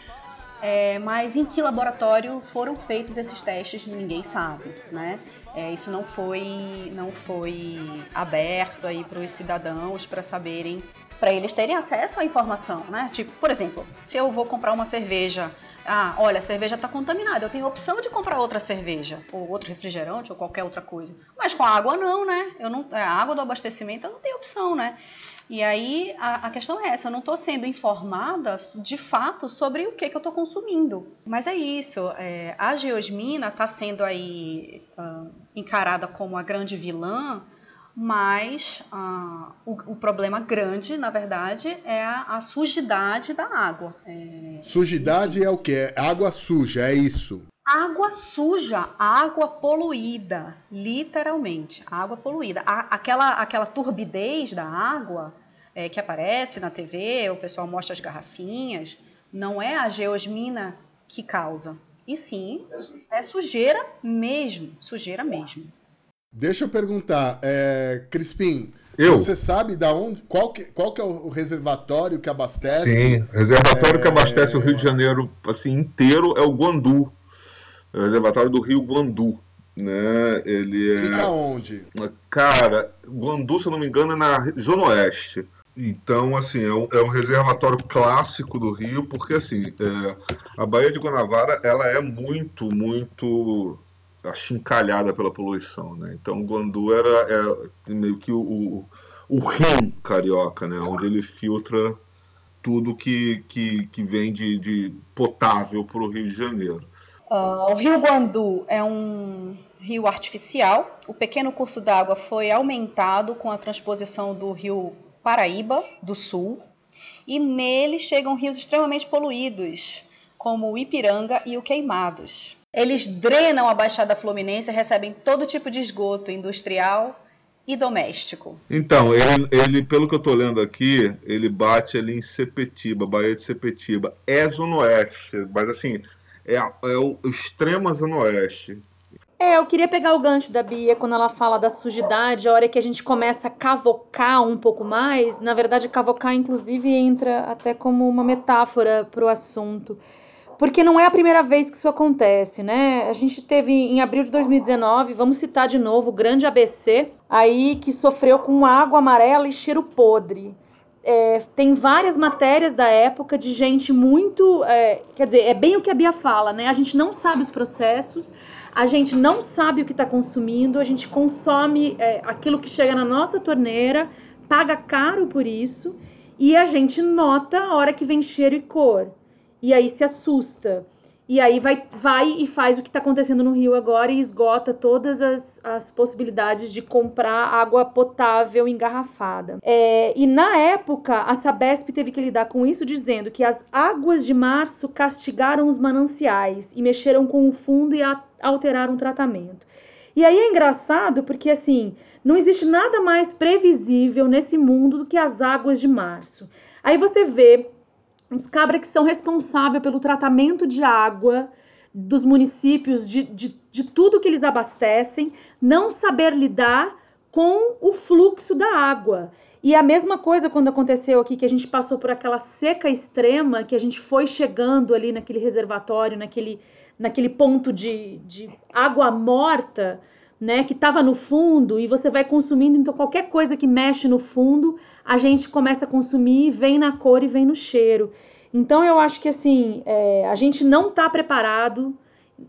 é, mas em que laboratório foram feitos esses testes ninguém sabe, né? É, isso não foi, não foi aberto aí para os cidadãos para saberem, para eles terem acesso à informação, né? Tipo, por exemplo, se eu vou comprar uma cerveja, ah, olha, a cerveja está contaminada, eu tenho a opção de comprar outra cerveja, ou outro refrigerante, ou qualquer outra coisa. Mas com a água não, né? Eu não, a água do abastecimento eu não tenho opção, né? E aí a, a questão é essa, eu não estou sendo informada de fato sobre o que, que eu estou consumindo. Mas é isso, é, a geosmina está sendo aí uh, encarada como a grande vilã, mas uh, o, o, problema grande, na verdade, é a, a sujidade da água. É, sujidade é o que? É água suja, é isso. Água suja, água poluída, literalmente, água poluída. A, aquela, aquela turbidez da água é, que aparece na TV, o pessoal mostra as garrafinhas, não é a geosmina que causa. E sim, é sujeira mesmo, sujeira mesmo. Deixa eu perguntar, é, Crispim, eu? você sabe da onde, qual que, qual que é o reservatório que abastece? Sim, o reservatório é... que abastece o Rio de Janeiro assim inteiro é o Guandu, é reservatório do Rio Guandu. Né? Ele é... Fica onde? Cara, Guandu, se eu não me engano, é na Zona Oeste. Então, assim, é um, é um, reservatório clássico do Rio, porque, assim, é, a Baía de Guanabara, ela é muito, muito achincalhada pela poluição, né? Então, Guandu era é, meio que o, o, o rio carioca, né? Onde ele filtra tudo que, que, que vem de, de potável para o Rio de Janeiro. Uh, o Rio Guandu é um rio artificial. O pequeno curso d'água foi aumentado com a transposição do rio Paraíba do Sul. E nele chegam rios extremamente poluídos, como o Ipiranga e o Queimados. Eles drenam a Baixada Fluminense e recebem todo tipo de esgoto industrial e doméstico. Então, ele, ele pelo que eu estou lendo aqui, ele bate ali em Sepetiba, Baía de Sepetiba. É Zona Oeste, mas assim, é, é o extremo Zona Oeste. É, eu queria pegar o gancho da Bia quando ela fala da sujidade, a hora que a gente começa a cavocar um pouco mais. Na verdade, cavocar, inclusive, entra até como uma metáfora para o assunto. Porque não é a primeira vez que isso acontece, né? A gente teve em abril de 2019, vamos citar de novo, o grande ABC, aí que sofreu com água amarela e cheiro podre. É, tem várias matérias da época de gente muito. É, quer dizer, é bem o que a Bia fala, né? A gente não sabe os processos, a gente não sabe o que está consumindo, a gente consome é, aquilo que chega na nossa torneira, paga caro por isso, e a gente nota a hora que vem cheiro e cor. E aí se assusta. E aí vai, vai e faz o que está acontecendo no Rio agora e esgota todas as, as possibilidades de comprar água potável engarrafada. É, e na época, a Sabesp teve que lidar com isso, dizendo que as águas de março castigaram os mananciais e mexeram com o fundo e alteraram o tratamento. E aí é engraçado porque, assim, não existe nada mais previsível nesse mundo do que as águas de março. Aí você vê os cabras que são responsáveis pelo tratamento de água dos municípios, de, de, de tudo que eles abastecem, não saber lidar com o fluxo da água. E a mesma coisa quando aconteceu aqui, que a gente passou por aquela seca extrema, que a gente foi chegando ali naquele reservatório, naquele, naquele ponto de, de água morta né, que estava no fundo e você vai consumindo, então qualquer coisa que mexe no fundo, a gente começa a consumir, vem na cor e vem no cheiro. Então eu acho que assim, é, a gente não está preparado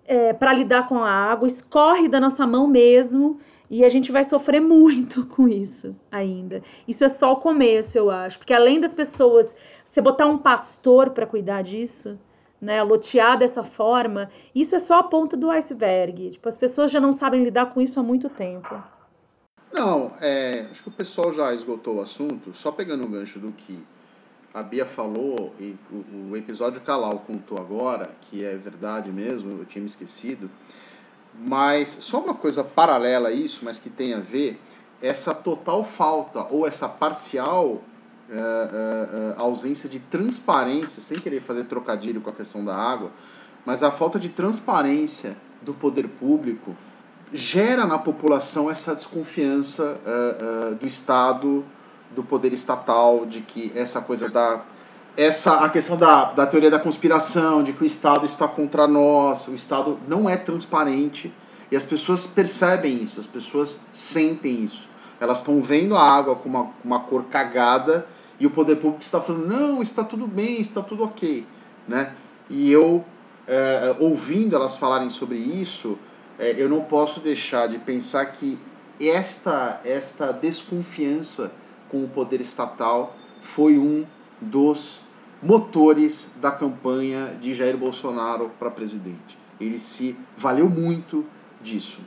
é, para lidar com a água, escorre da nossa mão mesmo. E a gente vai sofrer muito com isso ainda. Isso é só o começo, eu acho. Porque além das pessoas, você botar um pastor para cuidar disso, né, lotear dessa forma, isso é só a ponta do iceberg. Tipo, as pessoas já não sabem lidar com isso há muito tempo. Não, é, acho que o pessoal já esgotou o assunto. Só pegando o gancho do que a Bia falou e o, o episódio Calau contou agora, que é verdade mesmo, eu tinha me esquecido. Mas só uma coisa paralela a isso, mas que tem a ver, essa total falta ou essa parcial uh, uh, uh, ausência de transparência, sem querer fazer trocadilho com a questão da água, mas a falta de transparência do poder público gera na população essa desconfiança do Estado, do poder estatal, de que essa coisa da essa a questão da, da teoria da conspiração, de que o Estado está contra nós, o Estado não é transparente e as pessoas percebem isso, as pessoas sentem isso. Elas estão vendo a água com uma, uma cor cagada e o poder público está falando, não, está tudo bem, está tudo ok. Né? E eu, é, ouvindo elas falarem sobre isso, é, eu não posso deixar de pensar que esta, esta desconfiança com o poder estatal foi um dos motores da campanha de Jair Bolsonaro para presidente. Ele se valeu muito disso.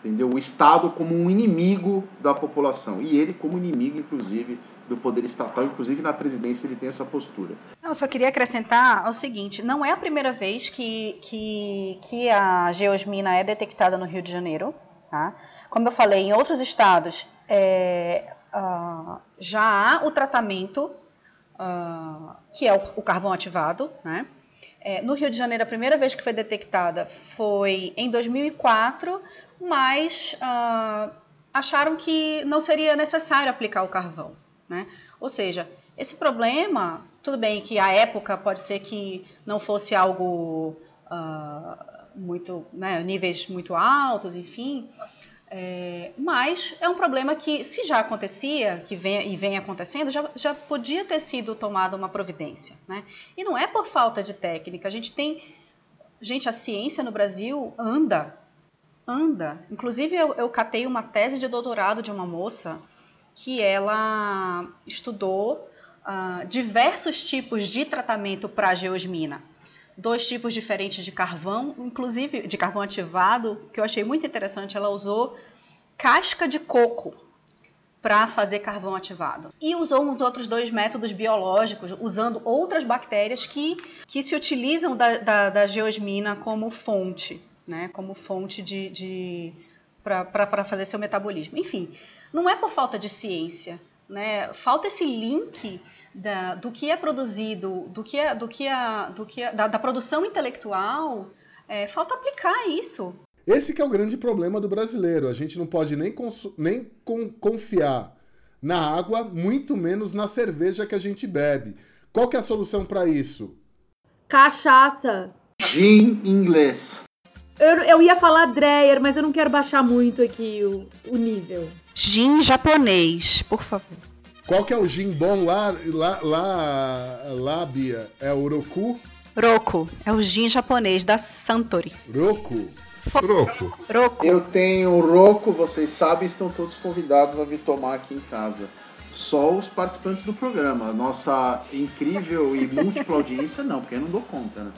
Entendeu? O Estado como um inimigo da população e ele como inimigo, inclusive, do poder estatal, inclusive na presidência ele tem essa postura. Eu só queria acrescentar o seguinte: não é a primeira vez que, que, que a geosmina é detectada no Rio de Janeiro. Tá? Como eu falei, em outros estados é, uh, já há o tratamento uh, que é o, o, carvão ativado. Né? É, no Rio de Janeiro, a primeira vez que foi detectada foi em 2004, mas uh, acharam que não seria necessário aplicar o carvão. Né? Ou seja, esse problema, tudo bem que a época pode ser que não fosse algo uh, muito, né, níveis muito altos, enfim, é, mas é um problema que, se já acontecia, que vem, e vem acontecendo, já, já podia ter sido tomada uma providência. Né? E não é por falta de técnica. A gente tem. Gente, a ciência no Brasil anda. Anda. Inclusive, eu, eu catei uma tese de doutorado de uma moça que ela estudou uh, diversos tipos de tratamento para geosmina dois tipos diferentes de carvão, inclusive de carvão ativado, que eu achei muito interessante. Ela usou casca de coco para fazer carvão ativado. E usou uns outros dois métodos biológicos, usando outras bactérias que, que se utilizam da, da, da geosmina como fonte, né? como fonte de, de para fazer seu metabolismo. Enfim, não é por falta de ciência, né? falta esse link da, do que é produzido, do que é, do que é, do que é, da, da produção intelectual, é, falta aplicar isso. Esse que é o grande problema do brasileiro. A gente não pode nem, nem confiar na água, muito menos na cerveja que a gente bebe. Qual que é a solução para isso? Cachaça. Gin inglês. Eu, eu ia falar Dreyer, mas eu não quero baixar muito aqui o, o nível. Gin japonês, por favor. Qual que é o gin bom lá, lá, lá, lá Bia? É o Roku? Roku. É o gin japonês da Santori. Roku? Roku. Roku. Eu tenho Roku, vocês sabem, estão todos convidados a vir tomar aqui em casa. Só os participantes do programa. Nossa incrível e múltipla audiência, não, porque eu não dou conta, né?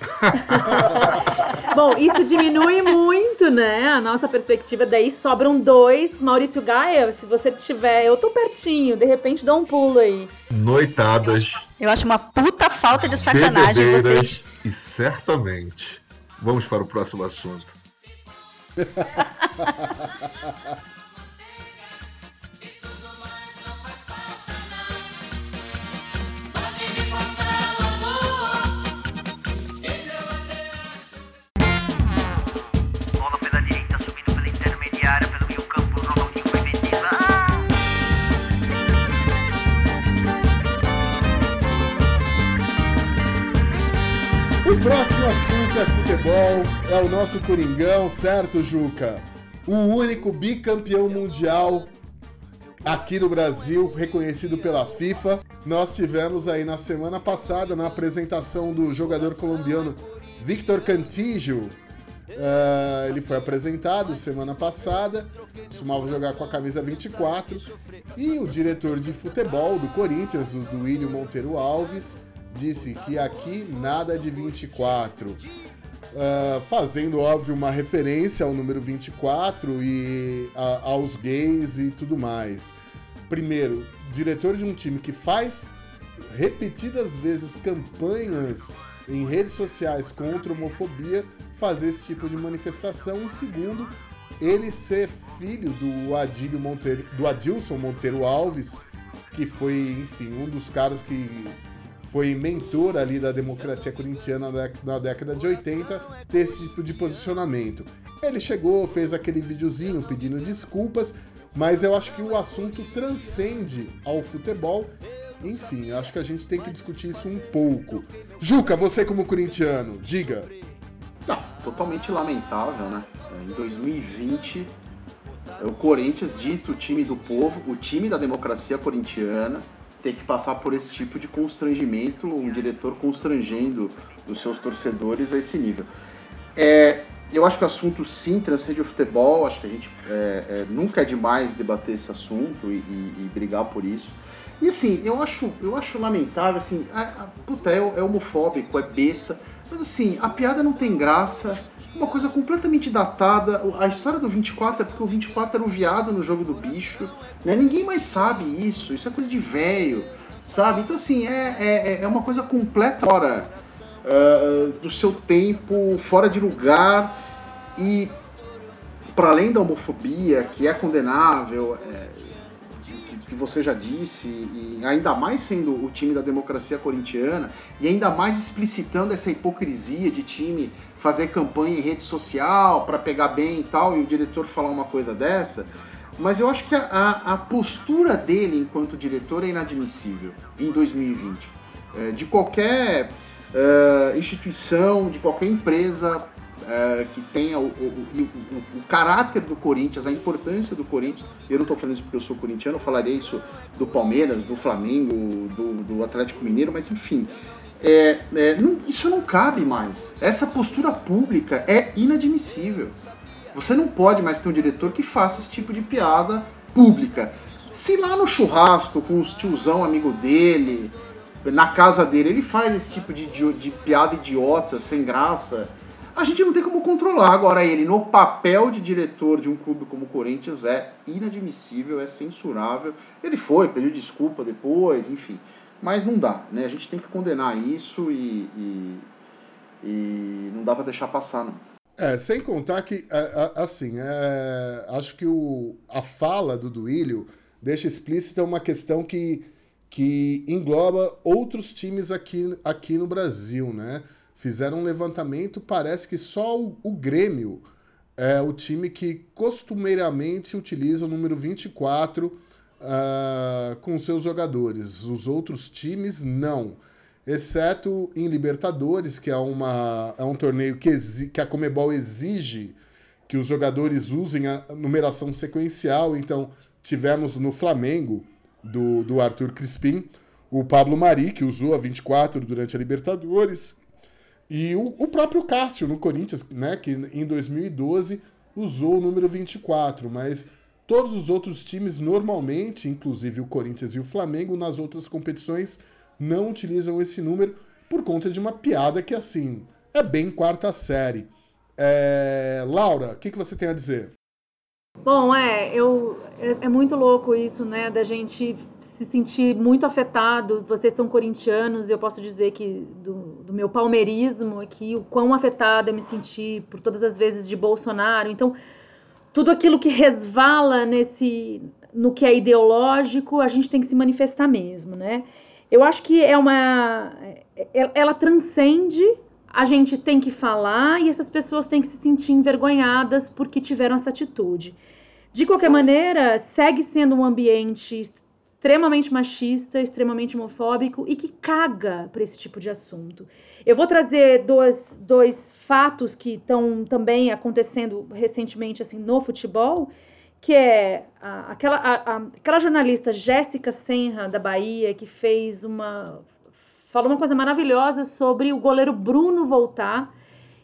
Bom, isso diminui muito, né? A nossa perspectiva. Daí sobram dois. Maurício Gaia, se você tiver, eu tô pertinho, de repente dá um pulo aí. Noitadas. Eu acho uma puta falta de sacanagem vocês. E certamente. Vamos para o próximo assunto. futebol, é o nosso Coringão, certo, Juca? O único bicampeão mundial aqui no Brasil, reconhecido pela FIFA. Nós tivemos aí na semana passada, na apresentação do jogador colombiano Victor Cantillo, Uh, ele foi apresentado semana passada, costumava jogar com a camisa 24, e o diretor de futebol do Corinthians, o Duílio Monteiro Alves, disse que aqui nada de 24. Uh, fazendo, óbvio, uma referência ao número 24 e a, aos gays e tudo mais. Primeiro, diretor de um time que faz repetidas vezes campanhas em redes sociais contra homofobia fazer esse tipo de manifestação. E segundo, ele ser filho do Monteiro, do Adilson Monteiro Alves, que foi, enfim, um dos caras que foi mentor ali da democracia corintiana na década de 80, ter esse tipo de posicionamento. Ele chegou, fez aquele videozinho pedindo desculpas, mas eu acho que o assunto transcende ao futebol. Enfim, acho que a gente tem que discutir isso um pouco. Juca, você como corintiano, diga. Não, totalmente lamentável, né? Em 2020, o Corinthians, dito time do povo, o time da democracia corintiana, ter que passar por esse tipo de constrangimento, um diretor constrangendo os seus torcedores a esse nível. É, eu acho que o assunto sim transcende o futebol, acho que a gente é, é, nunca é demais debater esse assunto e, e, e, brigar por isso. E assim, eu acho, eu acho lamentável, assim, a, a, puta, é, é homofóbico, é besta, mas assim, a piada não tem graça, uma coisa completamente datada. A história do 24 é porque o 24 era o viado no jogo do bicho, né? Ninguém mais sabe isso, isso é coisa de velho, sabe? Então assim, é, é, é uma coisa completa fora uh, do seu tempo, fora de lugar e para além da homofobia, que é condenável, é, que você já disse, e ainda mais sendo o time da democracia corintiana, e ainda mais explicitando essa hipocrisia de time fazer campanha em rede social para pegar bem e tal, e o diretor falar uma coisa dessa. Mas eu acho que a, a postura dele enquanto diretor é inadmissível em 2020. É, de qualquer é, instituição, de qualquer empresa é, que tenha o, o, o, o, caráter do Corinthians, a importância do Corinthians. Eu não estou falando isso porque eu sou corintiano, eu falaria isso do Palmeiras, do Flamengo, do, do Atlético Mineiro, mas enfim. É, é, não, isso não cabe mais. Essa postura pública é inadmissível. Você não pode mais ter um diretor que faça esse tipo de piada pública. Se lá no churrasco, com os tiozão amigo dele, na casa dele, ele faz esse tipo de, de, de piada idiota, sem graça, a gente não tem como controlar. Agora, ele, no papel de diretor de um clube como o Corinthians, é inadmissível, é censurável. Ele foi, pediu desculpa depois, enfim. Mas não dá, né? A gente tem que condenar isso e, e, e não dá para deixar passar, não. É, sem contar que, é, é, assim, é, acho que o, a fala do Duílio deixa explícita uma questão que, que engloba outros times aqui, aqui no Brasil, né? Fizeram um levantamento, parece que só o, o Grêmio é o time que costumeiramente utiliza o número 24 uh, com seus jogadores. Os outros times não. Exceto em Libertadores, que é, uma, é um torneio que, que a Comebol exige que os jogadores usem a numeração sequencial. Então, tivemos no Flamengo, do, do Arthur Crispim, o Pablo Mari, que usou a 24 durante a Libertadores, e o, o próprio Cássio no Corinthians, né, que em 2012 usou o número 24, mas Todos os outros times, normalmente, inclusive o Corinthians e o Flamengo, nas outras competições, não utilizam esse número por conta de uma piada que, assim, é bem quarta série. É... Laura, o que, que você tem a dizer? Bom, é, eu é, é, muito louco isso, né, da gente se sentir muito afetado. Vocês são corintianos, eu posso dizer que do, do meu palmeirismo aqui, o quão afetada eu me senti por todas as vezes de Bolsonaro. Então, tudo aquilo que resvala nesse no que é ideológico, a gente tem que se manifestar mesmo, né? Eu acho que é uma é, ela transcende, a gente tem que falar e essas pessoas têm que se sentir envergonhadas porque tiveram essa atitude. De qualquer maneira, segue sendo um ambiente extremamente machista, extremamente homofóbico e que caga para esse tipo de assunto. Eu vou trazer dois, dois fatos que estão também acontecendo recentemente assim no futebol, que é a, aquela, a, a, aquela jornalista Jéssica Senra da Bahia que fez uma falou uma coisa maravilhosa sobre o goleiro Bruno voltar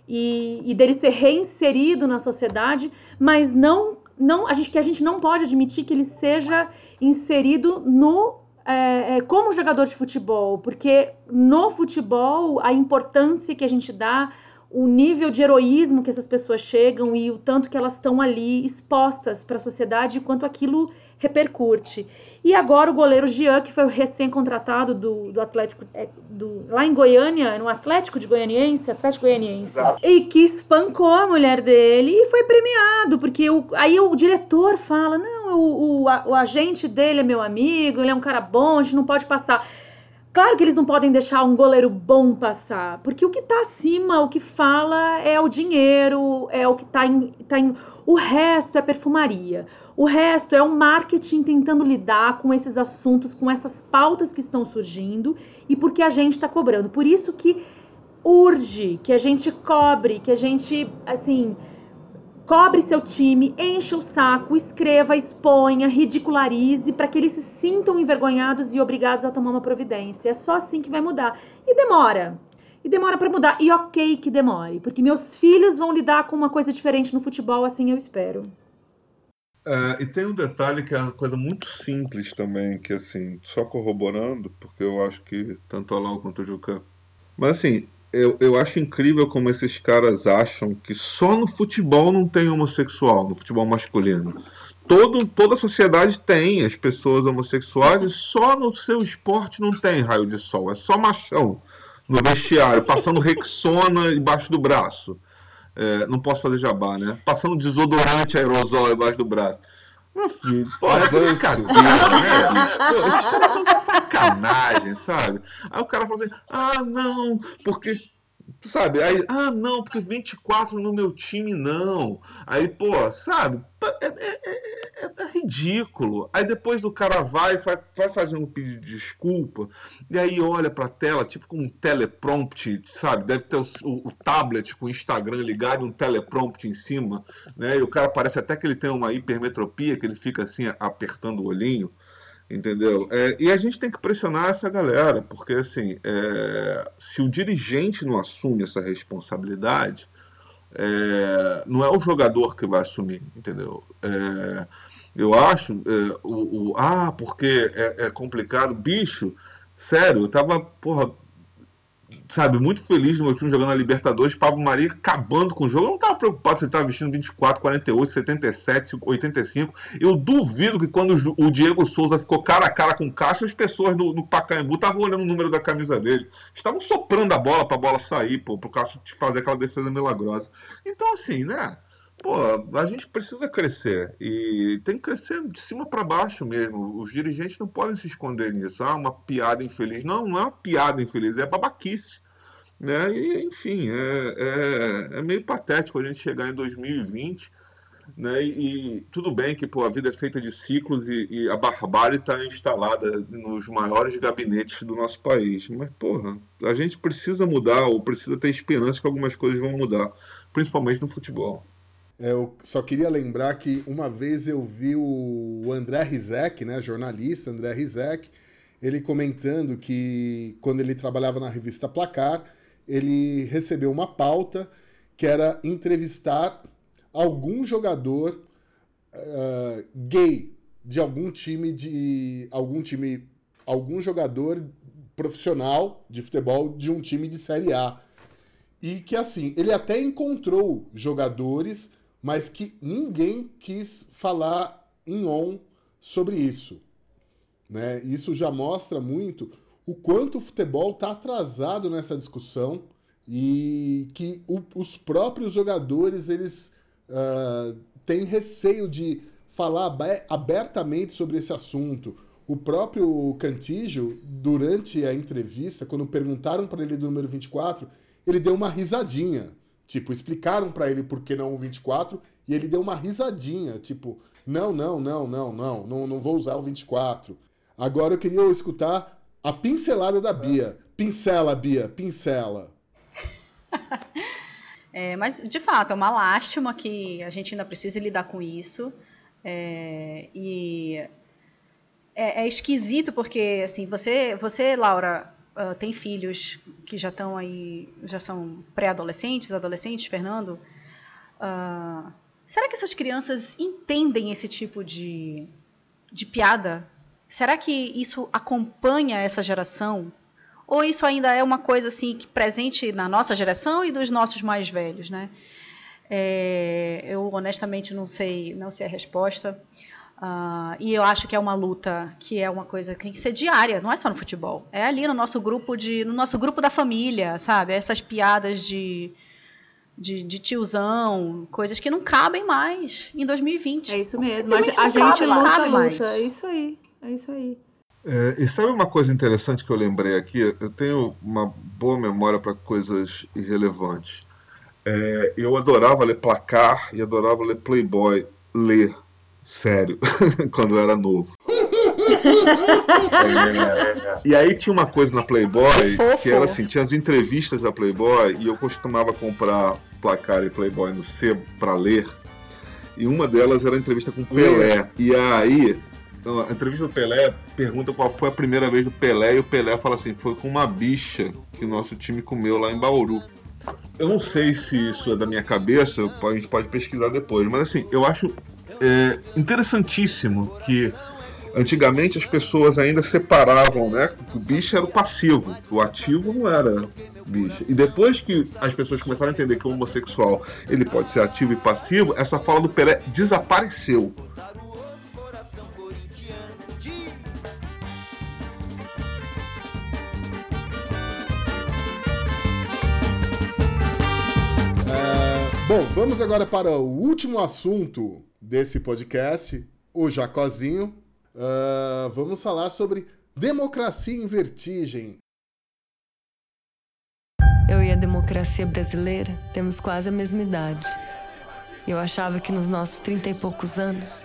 e, e dele ser reinserido na sociedade, mas não, não a gente, que a gente não pode admitir que ele seja inserido no é, é, como jogador de futebol, porque no futebol a importância que a gente dá, o nível de heroísmo que essas pessoas chegam e o tanto que elas estão ali expostas para a sociedade e quanto aquilo repercute. E agora o goleiro Jean, que foi recém-contratado do, do Atlético, é, do, lá em Goiânia, no Atlético de Goianiense, Atlético Goianiense, Exato. e que espancou a mulher dele e foi premiado, porque o, aí o diretor fala, não, o, o, a, o agente dele é meu amigo, ele é um cara bom, a gente não pode passar. Claro que eles não podem deixar um goleiro bom passar, porque o que está acima, o que fala é o dinheiro, é o que está em, tá em. O resto é perfumaria. O resto é o marketing tentando lidar com esses assuntos, com essas pautas que estão surgindo e porque a gente está cobrando. Por isso que urge que a gente cobre, que a gente, assim Cobre seu time, encha o saco, escreva, exponha, ridicularize para que eles se sintam envergonhados e obrigados a tomar uma providência. É só assim que vai mudar. E demora. E demora para mudar. E ok que demore, porque meus filhos vão lidar com uma coisa diferente no futebol, assim eu espero. É, e tem um detalhe que é uma coisa muito simples também, que assim, só corroborando, porque eu acho que tanto a Lau quanto o Juca. Mas assim, eu, eu acho incrível como esses caras acham que só no futebol não tem homossexual, no futebol masculino. Todo, toda a sociedade tem as pessoas homossexuais e só no seu esporte não tem raio de sol. É só machão no vestiário, passando Rexona embaixo do braço. É, não posso fazer jabá, né? Passando desodorante aerosol embaixo do braço. Meu filho, pô, é brincadeira, né? Pô, sacanagem, sabe? Aí o cara fala assim, ah, não, porque sabe? Aí, ah, não, porque 24 no meu time não. Aí, pô, sabe? É, é, é, é, ridículo. Aí depois o cara vai, vai, vai fazer um pedido de desculpa, e aí olha pra tela, tipo com um teleprompt, sabe? Deve ter o, o, o tablet com o Instagram ligado e um teleprompt em cima, né? E o cara parece até que ele tem uma hipermetropia, que ele fica assim apertando o olhinho. Entendeu? É, e a gente tem que pressionar essa galera, porque assim, é, se o dirigente não assume essa responsabilidade, é, não é o jogador que vai assumir, entendeu? É, eu acho, é, o, o, ah, porque é, é, complicado, bicho, sério, eu tava, porra, sabe, muito feliz no meu time jogando na Libertadores, Pablo Maria acabando com o jogo. Eu não estava preocupado se ele estava vestindo 24, 48, 77, 85. Eu duvido que quando o Diego Souza ficou cara a cara com o Caixa, as pessoas no, no Pacaembu estavam olhando o número da camisa dele. Estavam soprando a bola para a bola sair, pô, pro Caixa fazer aquela defesa milagrosa. Então, assim, né? Pô, a gente precisa crescer e tem que crescer de cima para baixo mesmo. Os dirigentes não podem se esconder nisso. Ah, uma piada infeliz. Não, não é uma piada infeliz, é babaquice. Né? E, enfim, é, é, é meio patético a gente chegar em 2020 né? E, e, tudo bem que pô, a vida é feita de ciclos e, e a barbárie está instalada nos maiores gabinetes do nosso país. Mas, porra, a gente precisa mudar ou precisa ter esperança que algumas coisas vão mudar, principalmente no futebol. É, eu só queria lembrar que uma vez eu vi o André Rizek, né, jornalista André Rizek, ele comentando que quando ele trabalhava na revista Placar, ele recebeu uma pauta que era entrevistar algum jogador uh, gay de algum time de algum time algum jogador profissional de futebol de um time de série A. E que assim ele até encontrou jogadores mas que ninguém quis falar em on sobre isso. Né? Isso já mostra muito o quanto o futebol está atrasado nessa discussão e que o, os próprios jogadores eles uh, têm receio de falar abertamente sobre esse assunto. O próprio Cantígio, durante a entrevista, quando perguntaram para ele do número 24, ele deu uma risadinha. Tipo, explicaram para ele por que não o 24 e ele deu uma risadinha, tipo, não, não, não, não, não, não, não vou usar o 24. Agora eu queria escutar a pincelada da Bia. Pincela, Bia, pincela. é, mas, de fato, é uma lástima que a gente ainda precise lidar com isso. É, e é, é, esquisito porque, assim, você, você, Laura, uh, tem filhos que já estão aí, já são pré-adolescentes, adolescentes, Fernando. Uh, será que essas crianças entendem esse tipo de, de piada? Será que isso acompanha essa geração? Ou isso ainda é uma coisa assim que presente na nossa geração e dos nossos mais velhos, né? É, eu honestamente não sei, não sei a resposta. Uh, e eu acho que é uma luta que é uma coisa que tem que ser diária, não é só no futebol. É ali no nosso grupo de, no nosso grupo da família, sabe? Essas piadas de, de, de tiozão, coisas que não cabem mais em 2020. É isso mesmo. A, a gente luta, luta. Mais. É isso aí. É isso aí. É, e sabe uma coisa interessante que eu lembrei aqui? Eu tenho uma boa memória para coisas irrelevantes. É, eu adorava ler placar e adorava ler Playboy, ler, sério, quando eu era novo. é, e aí tinha uma coisa na Playboy que era assim, tinha as entrevistas da Playboy e eu costumava comprar placar e Playboy no sebo para ler. E uma delas era a entrevista com Pelé. E aí a entrevista do Pelé pergunta qual foi a primeira vez do Pelé e o Pelé fala assim: foi com uma bicha que o nosso time comeu lá em Bauru. Eu não sei se isso é da minha cabeça, a gente pode pesquisar depois, mas assim, eu acho é, interessantíssimo que antigamente as pessoas ainda separavam, né? O bicho era o passivo, o ativo não era bicho. E depois que as pessoas começaram a entender que o homossexual ele pode ser ativo e passivo, essa fala do Pelé desapareceu. Bom, vamos agora para o último assunto desse podcast, o Jacozinho. Uh, vamos falar sobre democracia em vertigem. Eu e a democracia brasileira temos quase a mesma idade. Eu achava que nos nossos trinta e poucos anos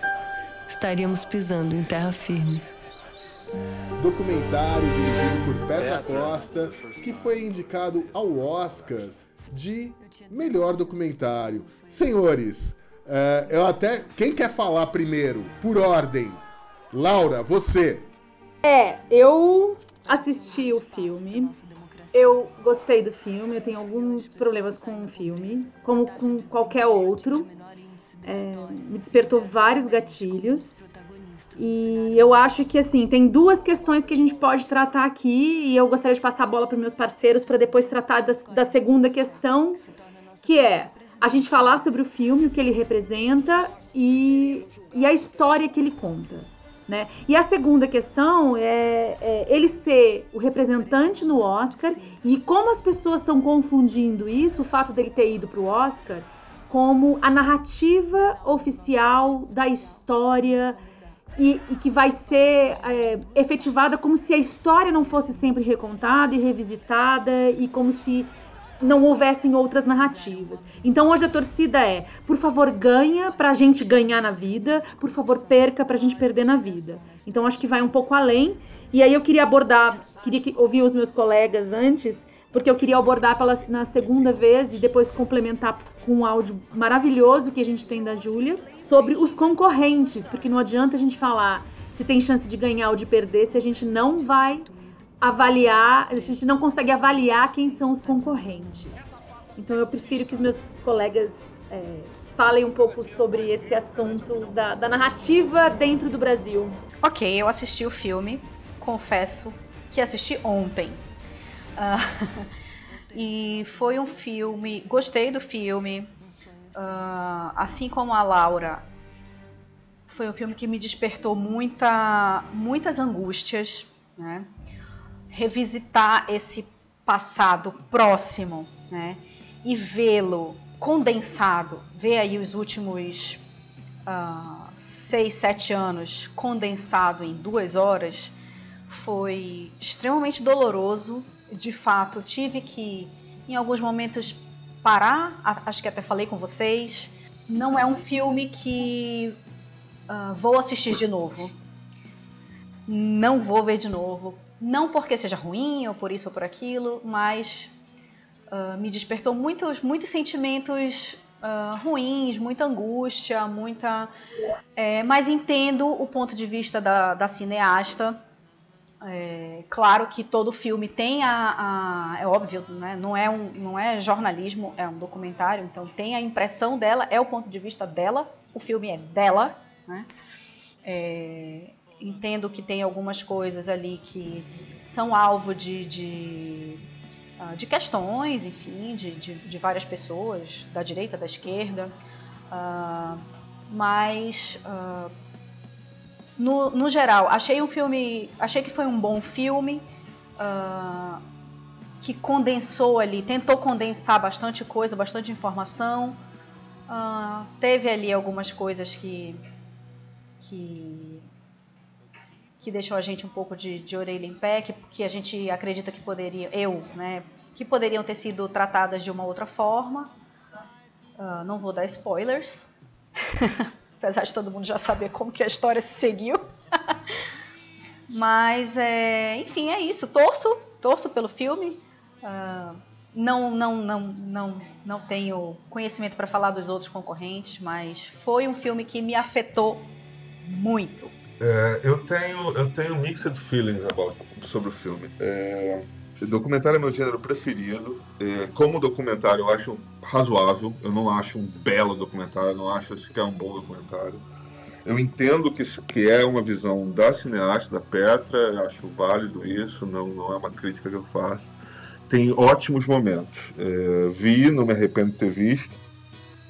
estaríamos pisando em terra firme. Documentário dirigido por Petra Costa, que foi indicado ao Oscar de melhor documentário. Senhores, uh, eu até. Quem quer falar primeiro? Por ordem. Laura, você. É, eu assisti o filme. Eu gostei do filme, eu tenho alguns problemas com o filme, como com qualquer outro. É, me despertou vários gatilhos. E eu acho que assim, tem duas questões que a gente pode tratar aqui, e eu gostaria de passar a bola para meus parceiros para depois tratar da segunda questão, que é a gente falar sobre o filme, o que ele representa e, e a história que ele conta. Né? E a segunda questão é, é, ele ser o representante no Oscar e como as pessoas estão confundindo isso, o fato dele ter ido para o Oscar, como a narrativa oficial da história e, e que vai ser é, efetivada como se a história não fosse sempre recontada e revisitada e como se não houvessem outras narrativas. Então hoje a torcida é, por favor, ganha pra gente ganhar na vida, por favor, perca pra gente perder na vida. Então acho que vai um pouco além. E aí eu queria abordar, queria ouvir os meus colegas antes, porque eu queria abordar pela, na segunda vez e depois complementar com um áudio maravilhoso que a gente tem da Júlia sobre os concorrentes, porque não adianta a gente falar se tem chance de ganhar ou de perder se a gente não vai avaliar, a gente não consegue avaliar quem são os concorrentes. Então eu prefiro que os meus colegas é, falem um pouco sobre esse assunto da, da narrativa dentro do Brasil. Ok, eu assisti o filme, confesso que assisti ontem. Uh, e foi um filme, gostei do filme, uh, assim como a Laura. Foi um filme que me despertou muita, muitas angústias, né? Revisitar esse passado próximo, né? E vê-lo condensado, ver aí os últimos uh, seis, sete anos condensado em duas horas, foi extremamente doloroso. De fato, tive que, em alguns momentos, parar. Acho que até falei com vocês. Não é um filme que uh, vou assistir de novo. Não vou ver de novo não porque seja ruim ou por isso ou por aquilo, mas uh, me despertou muitos, muitos sentimentos uh, ruins, muita angústia, muita. É, mas entendo o ponto de vista da, da cineasta. é, claro que todo filme tem a, a é óbvio, né? não, é um, não é jornalismo, é um documentário, então tem a impressão dela, é o ponto de vista dela, o filme é dela, né? É, entendo que tem algumas coisas ali que são alvo de, de, ah, de questões, enfim, de, de, de, várias pessoas, da direita, da esquerda, uh, mas uh, no, no geral, achei um filme. Achei que foi um bom filme. Uh, que condensou ali, tentou condensar bastante coisa, bastante informação. Teve ali algumas coisas que, que, que deixou a gente um pouco de, de orelha em pé, que, que a gente acredita que poderia, eu, né, que poderiam ter sido tratadas de uma outra forma. Uh, não vou dar spoilers. apesar de todo mundo já saber como que a história se seguiu. Mas, é, enfim, é isso. Torço, torço pelo filme. Uh, não, não, não, não, não tenho conhecimento para falar dos outros concorrentes, mas foi um filme que me afetou muito. É, eu tenho eu tenho mixed feelings about, sobre o filme. É, documentário é meu gênero preferido. É, como documentário, eu acho razoável. Eu não acho um belo documentário, eu não acho que é um bom documentário. Eu entendo que, que é uma visão da cineasta, da Petra, acho válido isso, não, não é uma crítica que eu faço. Tem ótimos momentos. É, vi, não me arrependo de ter visto.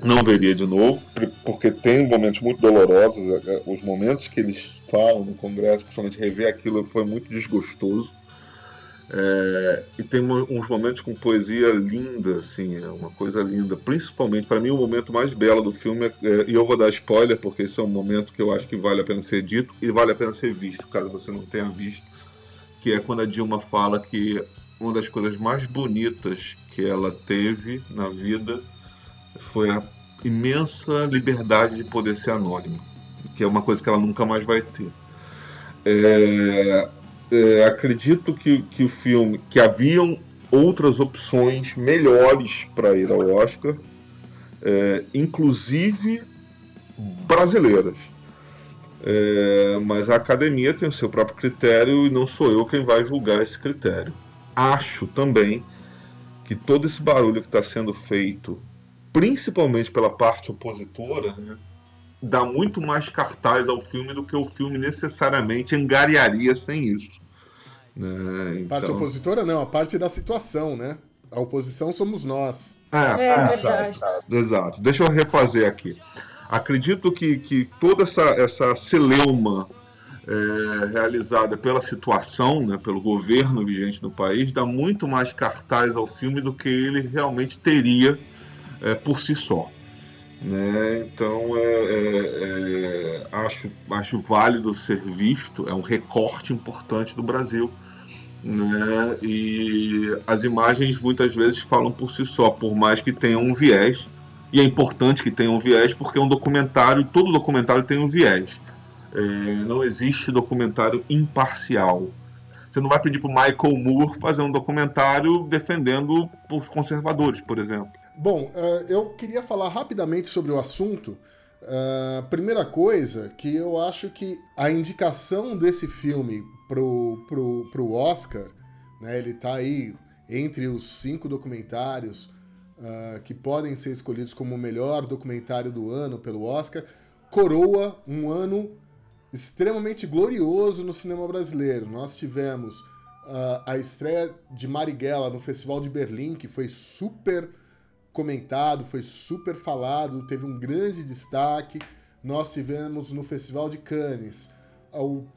Não veria de novo, porque tem momentos muito dolorosos. É, é, os momentos que eles falam no Congresso, principalmente rever aquilo, foi muito desgostoso é, e tem uns momentos com poesia linda, assim, é uma coisa linda. Principalmente, para mim, o momento mais belo do filme, é, é, e eu vou dar spoiler, porque esse é um momento que eu acho que vale a pena ser dito e vale a pena ser visto, caso você não tenha visto, que é quando a Dilma fala que uma das coisas mais bonitas que ela teve na vida foi a imensa liberdade de poder ser anônima, que é uma coisa que ela nunca mais vai ter. É, é, acredito que, que o filme, que haviam outras opções melhores para ir ao Oscar, é, inclusive brasileiras. É, mas a academia tem o seu próprio critério e não sou eu quem vai julgar esse critério. Acho também que todo esse barulho que está sendo feito, principalmente pela parte opositora, né, dá muito mais cartaz ao filme do que o filme necessariamente angariaria sem isso. Né? Então... Parte opositora não, a parte da situação, né? A oposição somos nós. É, é verdade. Exato. Deixa eu refazer aqui. Acredito que, que toda essa, essa celeuma é, realizada pela situação, né, pelo governo vigente no país, dá muito mais cartaz ao filme do que ele realmente teria é, por si só. Né? Então é, é, é, acho, acho válido ser visto, é um recorte importante do Brasil. Né? E as imagens muitas vezes falam por si só, por mais que tenham um viés. E é importante que tenham um viés porque é um documentário, todo documentário tem um viés. É, não existe documentário imparcial. Você não vai pedir para o Michael Moore fazer um documentário defendendo os conservadores, por exemplo. Bom, uh, eu queria falar rapidamente sobre o assunto. Uh, primeira coisa, que eu acho que a indicação desse filme pro, pro, pro Oscar, né, ele tá aí entre os cinco documentários uh, que podem ser escolhidos como o melhor documentário do ano pelo Oscar, coroa um ano extremamente glorioso no cinema brasileiro. Nós tivemos uh, a estreia de Marighella no Festival de Berlim, que foi super comentado, foi super falado, teve um grande destaque. Nós tivemos no Festival de Cannes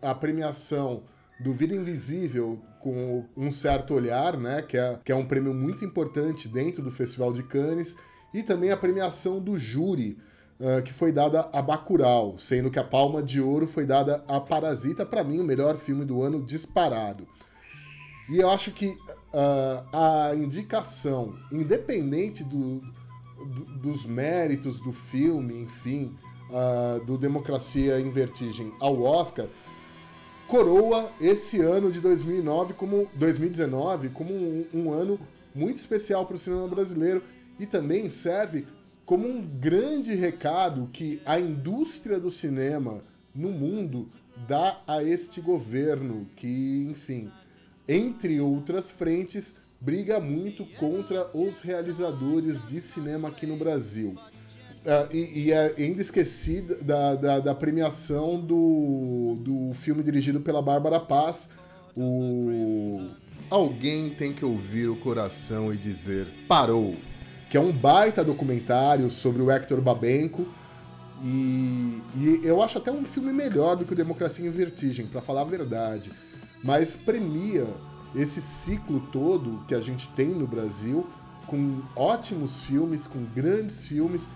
a, premiação do Vida Invisível com um certo olhar, né, que é, que é um prêmio muito importante dentro do Festival de Cannes, e também a premiação do júri, uh, que foi dada a Bacurau, sendo que a Palma de Ouro foi dada a Parasita, para mim o melhor filme do ano disparado. E eu acho que uh, a indicação, independente do, do, dos méritos do filme, enfim, uh, do Democracia em Vertigem ao Oscar, coroa esse ano de 2009 como 2019 como um, um ano muito especial para o cinema brasileiro e também serve como um grande recado que a indústria do cinema no mundo dá a este governo que, enfim, entre outras frentes, briga muito contra os realizadores de cinema aqui no Brasil. Uh, e, e é ainda esqueci da, da, da, premiação do, do filme dirigido pela Bárbara Paz, o Alguém Tem Que Ouvir o Coração e Dizer Parou, que é um baita documentário sobre o Hector Babenco, e, e eu acho até um filme melhor do que o Democracia em Vertigem, para falar a verdade, mas premia esse ciclo todo que a gente tem no Brasil, com ótimos filmes, com grandes filmes,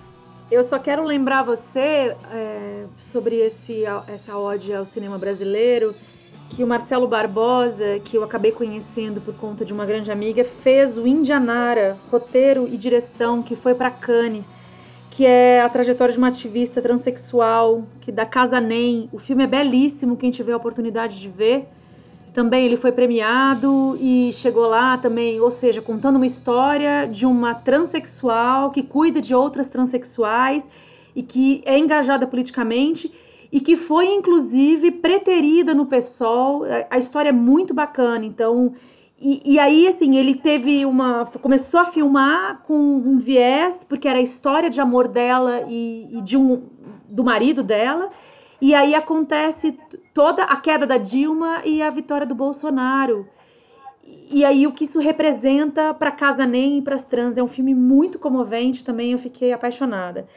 eu só quero lembrar você é, sobre esse, essa ode ao cinema brasileiro, que o Marcelo Barbosa, que eu acabei conhecendo por conta de uma grande amiga, fez o Indianara, roteiro e direção, que foi para Cannes, que é a trajetória de uma ativista transexual, que da Casa Nem. O filme é belíssimo, quem tiver a oportunidade de ver. Também ele foi premiado e chegou lá também, ou seja, contando uma história de uma transexual que cuida de outras transexuais e que é engajada politicamente e que foi inclusive preterida no PSOL. A história é muito bacana, então e, e, aí, assim, ele teve uma. começou a filmar com um viés, porque era a história de amor dela e, e de um do marido dela. E aí acontece toda a queda da Dilma e a vitória do Bolsonaro. E aí o que isso representa para Casa Nem e para as trans é um filme muito comovente também, eu fiquei apaixonada.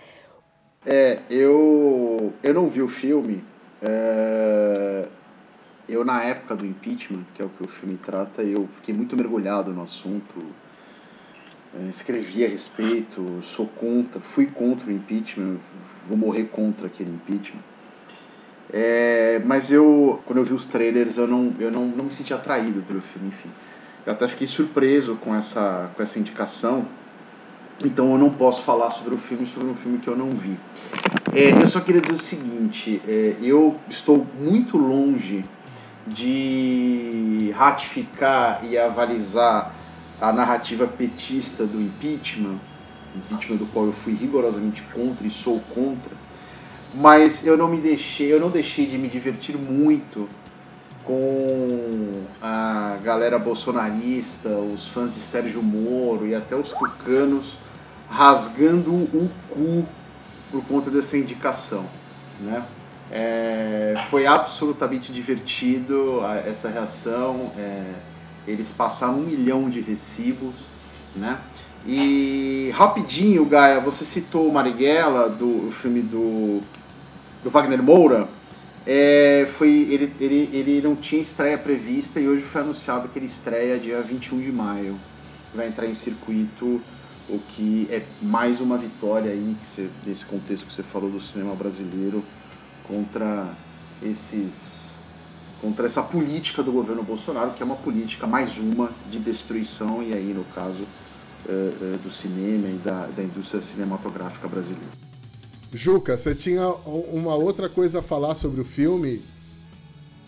É, eu eu não vi o filme. É, eu na época do impeachment, que é o que o filme trata, eu fiquei muito mergulhado no assunto. É, escrevi a respeito, sou contra, fui contra o impeachment, vou morrer contra aquele impeachment. É, mas eu, quando eu vi os trailers, eu não, eu não, não me senti atraído pelo filme, enfim. Eu até fiquei surpreso com essa, com essa indicação, então eu não posso falar sobre o filme, sobre um filme que eu não vi. É, eu só queria dizer o seguinte, é, eu estou muito longe de ratificar e avalizar a narrativa petista do impeachment, impeachment do qual eu fui rigorosamente contra e sou contra, mas eu não me deixei, eu não deixei de me divertir muito com a galera bolsonarista, os fãs de Sérgio Moro e até os tucanos rasgando o cu por conta dessa indicação, né? É, foi absolutamente divertido essa reação. É, eles passaram um milhão de recibos, né? E rapidinho, Gaia, você citou Marighella, do filme do do Wagner Moura, é, foi, ele, ele, ele não tinha estreia prevista e hoje foi anunciado que ele estreia dia 21 de maio. Vai entrar em circuito, o que é mais uma vitória aí que você, desse contexto que você falou do cinema brasileiro contra esses contra essa política do governo Bolsonaro, que é uma política mais uma de destruição, e aí no caso é, é, do cinema e da, da indústria cinematográfica brasileira. Juca, você tinha uma outra coisa a falar sobre o filme,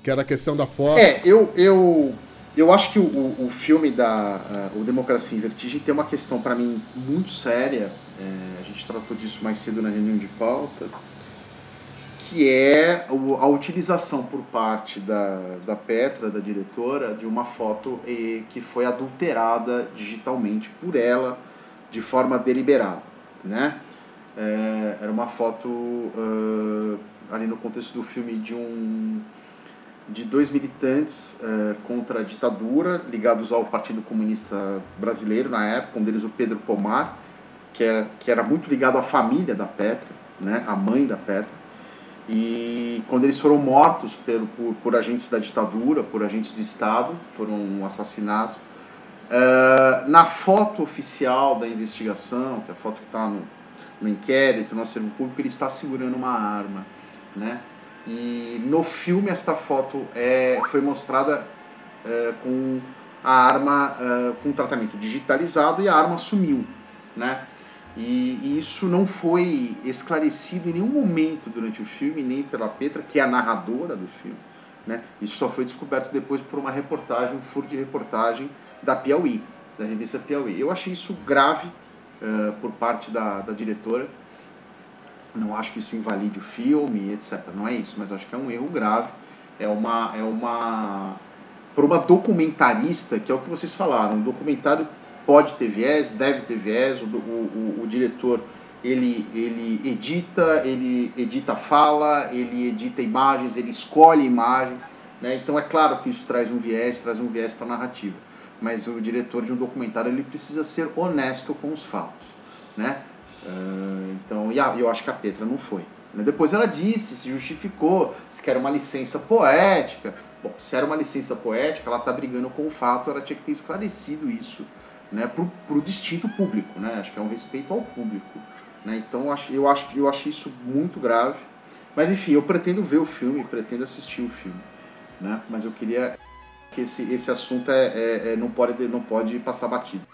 que era a questão da foto. É, eu, eu, eu acho que o, o filme da uh, o Democracia em Vertigem tem uma questão para mim muito séria. É, a gente tratou disso mais cedo na reunião de pauta, que é a utilização por parte da, da Petra, da diretora, de uma foto que foi adulterada digitalmente por ela de forma deliberada, né? É, era uma foto uh, ali no contexto do filme de um de dois militantes uh, contra a ditadura ligados ao Partido Comunista Brasileiro na época, um deles o Pedro Pomar, que era, que era muito ligado à família da Petra, né, a mãe da Petra. E quando eles foram mortos por, por, por agentes da ditadura, por agentes do Estado, foram assassinados, uh, na foto oficial da investigação, que é a foto que está no, no inquérito, no acervo público, ele está segurando uma arma, né? E no filme esta foto é, foi mostrada é, com a arma é, com tratamento digitalizado e a arma sumiu, né? E, e, isso não foi esclarecido em nenhum momento durante o filme, nem pela Petra, que é a narradora do filme. Né? Isso só foi descoberto depois por uma reportagem, um furo de reportagem da Piauí, da revista Piauí. Eu achei isso grave, uh, por parte da, da diretora. Não acho que isso invalide o filme, etc. Não é isso, mas acho que é um erro grave. é uma é uma para uma documentarista, que é o que vocês falaram, um documentário pode ter viés, deve ter viés, o, o, o, o diretor ele, ele edita, ele edita fala, ele edita imagens, ele escolhe imagens, né? então é claro que isso traz um viés, traz um viés para a narrativa, mas o diretor de um documentário ele precisa ser honesto com os fatos, né? Uh, então, e a, eu acho que a Petra não foi. Né? Depois ela disse, se justificou, se quer uma licença poética. Bom, se era uma licença poética, ela está brigando com o fato, ela tinha que ter esclarecido isso né, para o distinto público. Né? Acho que é um respeito ao público. Né? Então eu acho, eu, acho, eu acho isso muito grave. Mas enfim, eu pretendo ver o filme, pretendo assistir o filme. Né? Mas eu queria que esse, esse assunto é, é, é não, pode, não pode passar batido.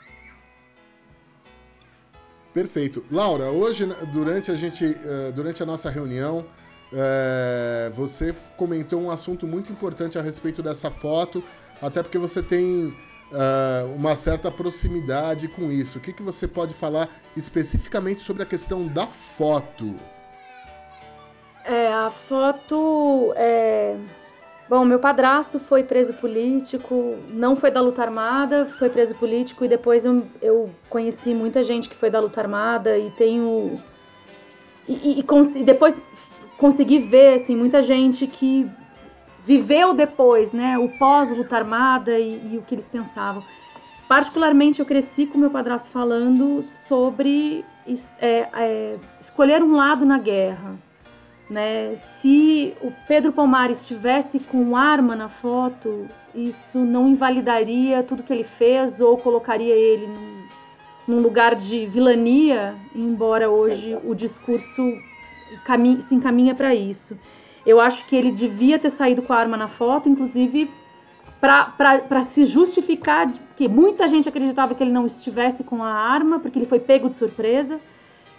Perfeito. Laura, hoje, durante a, gente, eh, durante a nossa reunião, eh, você comentou um assunto muito importante a respeito dessa foto, até porque você tem uh, uma certa proximidade com isso. O que, que você pode falar especificamente sobre a questão da foto? É, a foto é... Bom, meu padrasto foi preso político, não foi da luta armada, foi preso político e depois eu, eu conheci muita gente que foi da luta armada e tenho. E, e, e depois consegui ver assim, muita gente que viveu depois, né, o pós-luta armada e, e, o que eles pensavam. Particularmente, eu cresci com meu padrasto falando sobre é, é, escolher um lado na guerra. Né? Se o Pedro Palmares estivesse com arma na foto, isso não invalidaria tudo que ele fez ou colocaria ele num, num lugar de vilania, embora hoje o discurso se encaminha para isso. Eu acho que ele devia ter saído com a arma na foto, inclusive para se justificar que muita gente acreditava que ele não estivesse com a arma, porque ele foi pego de surpresa.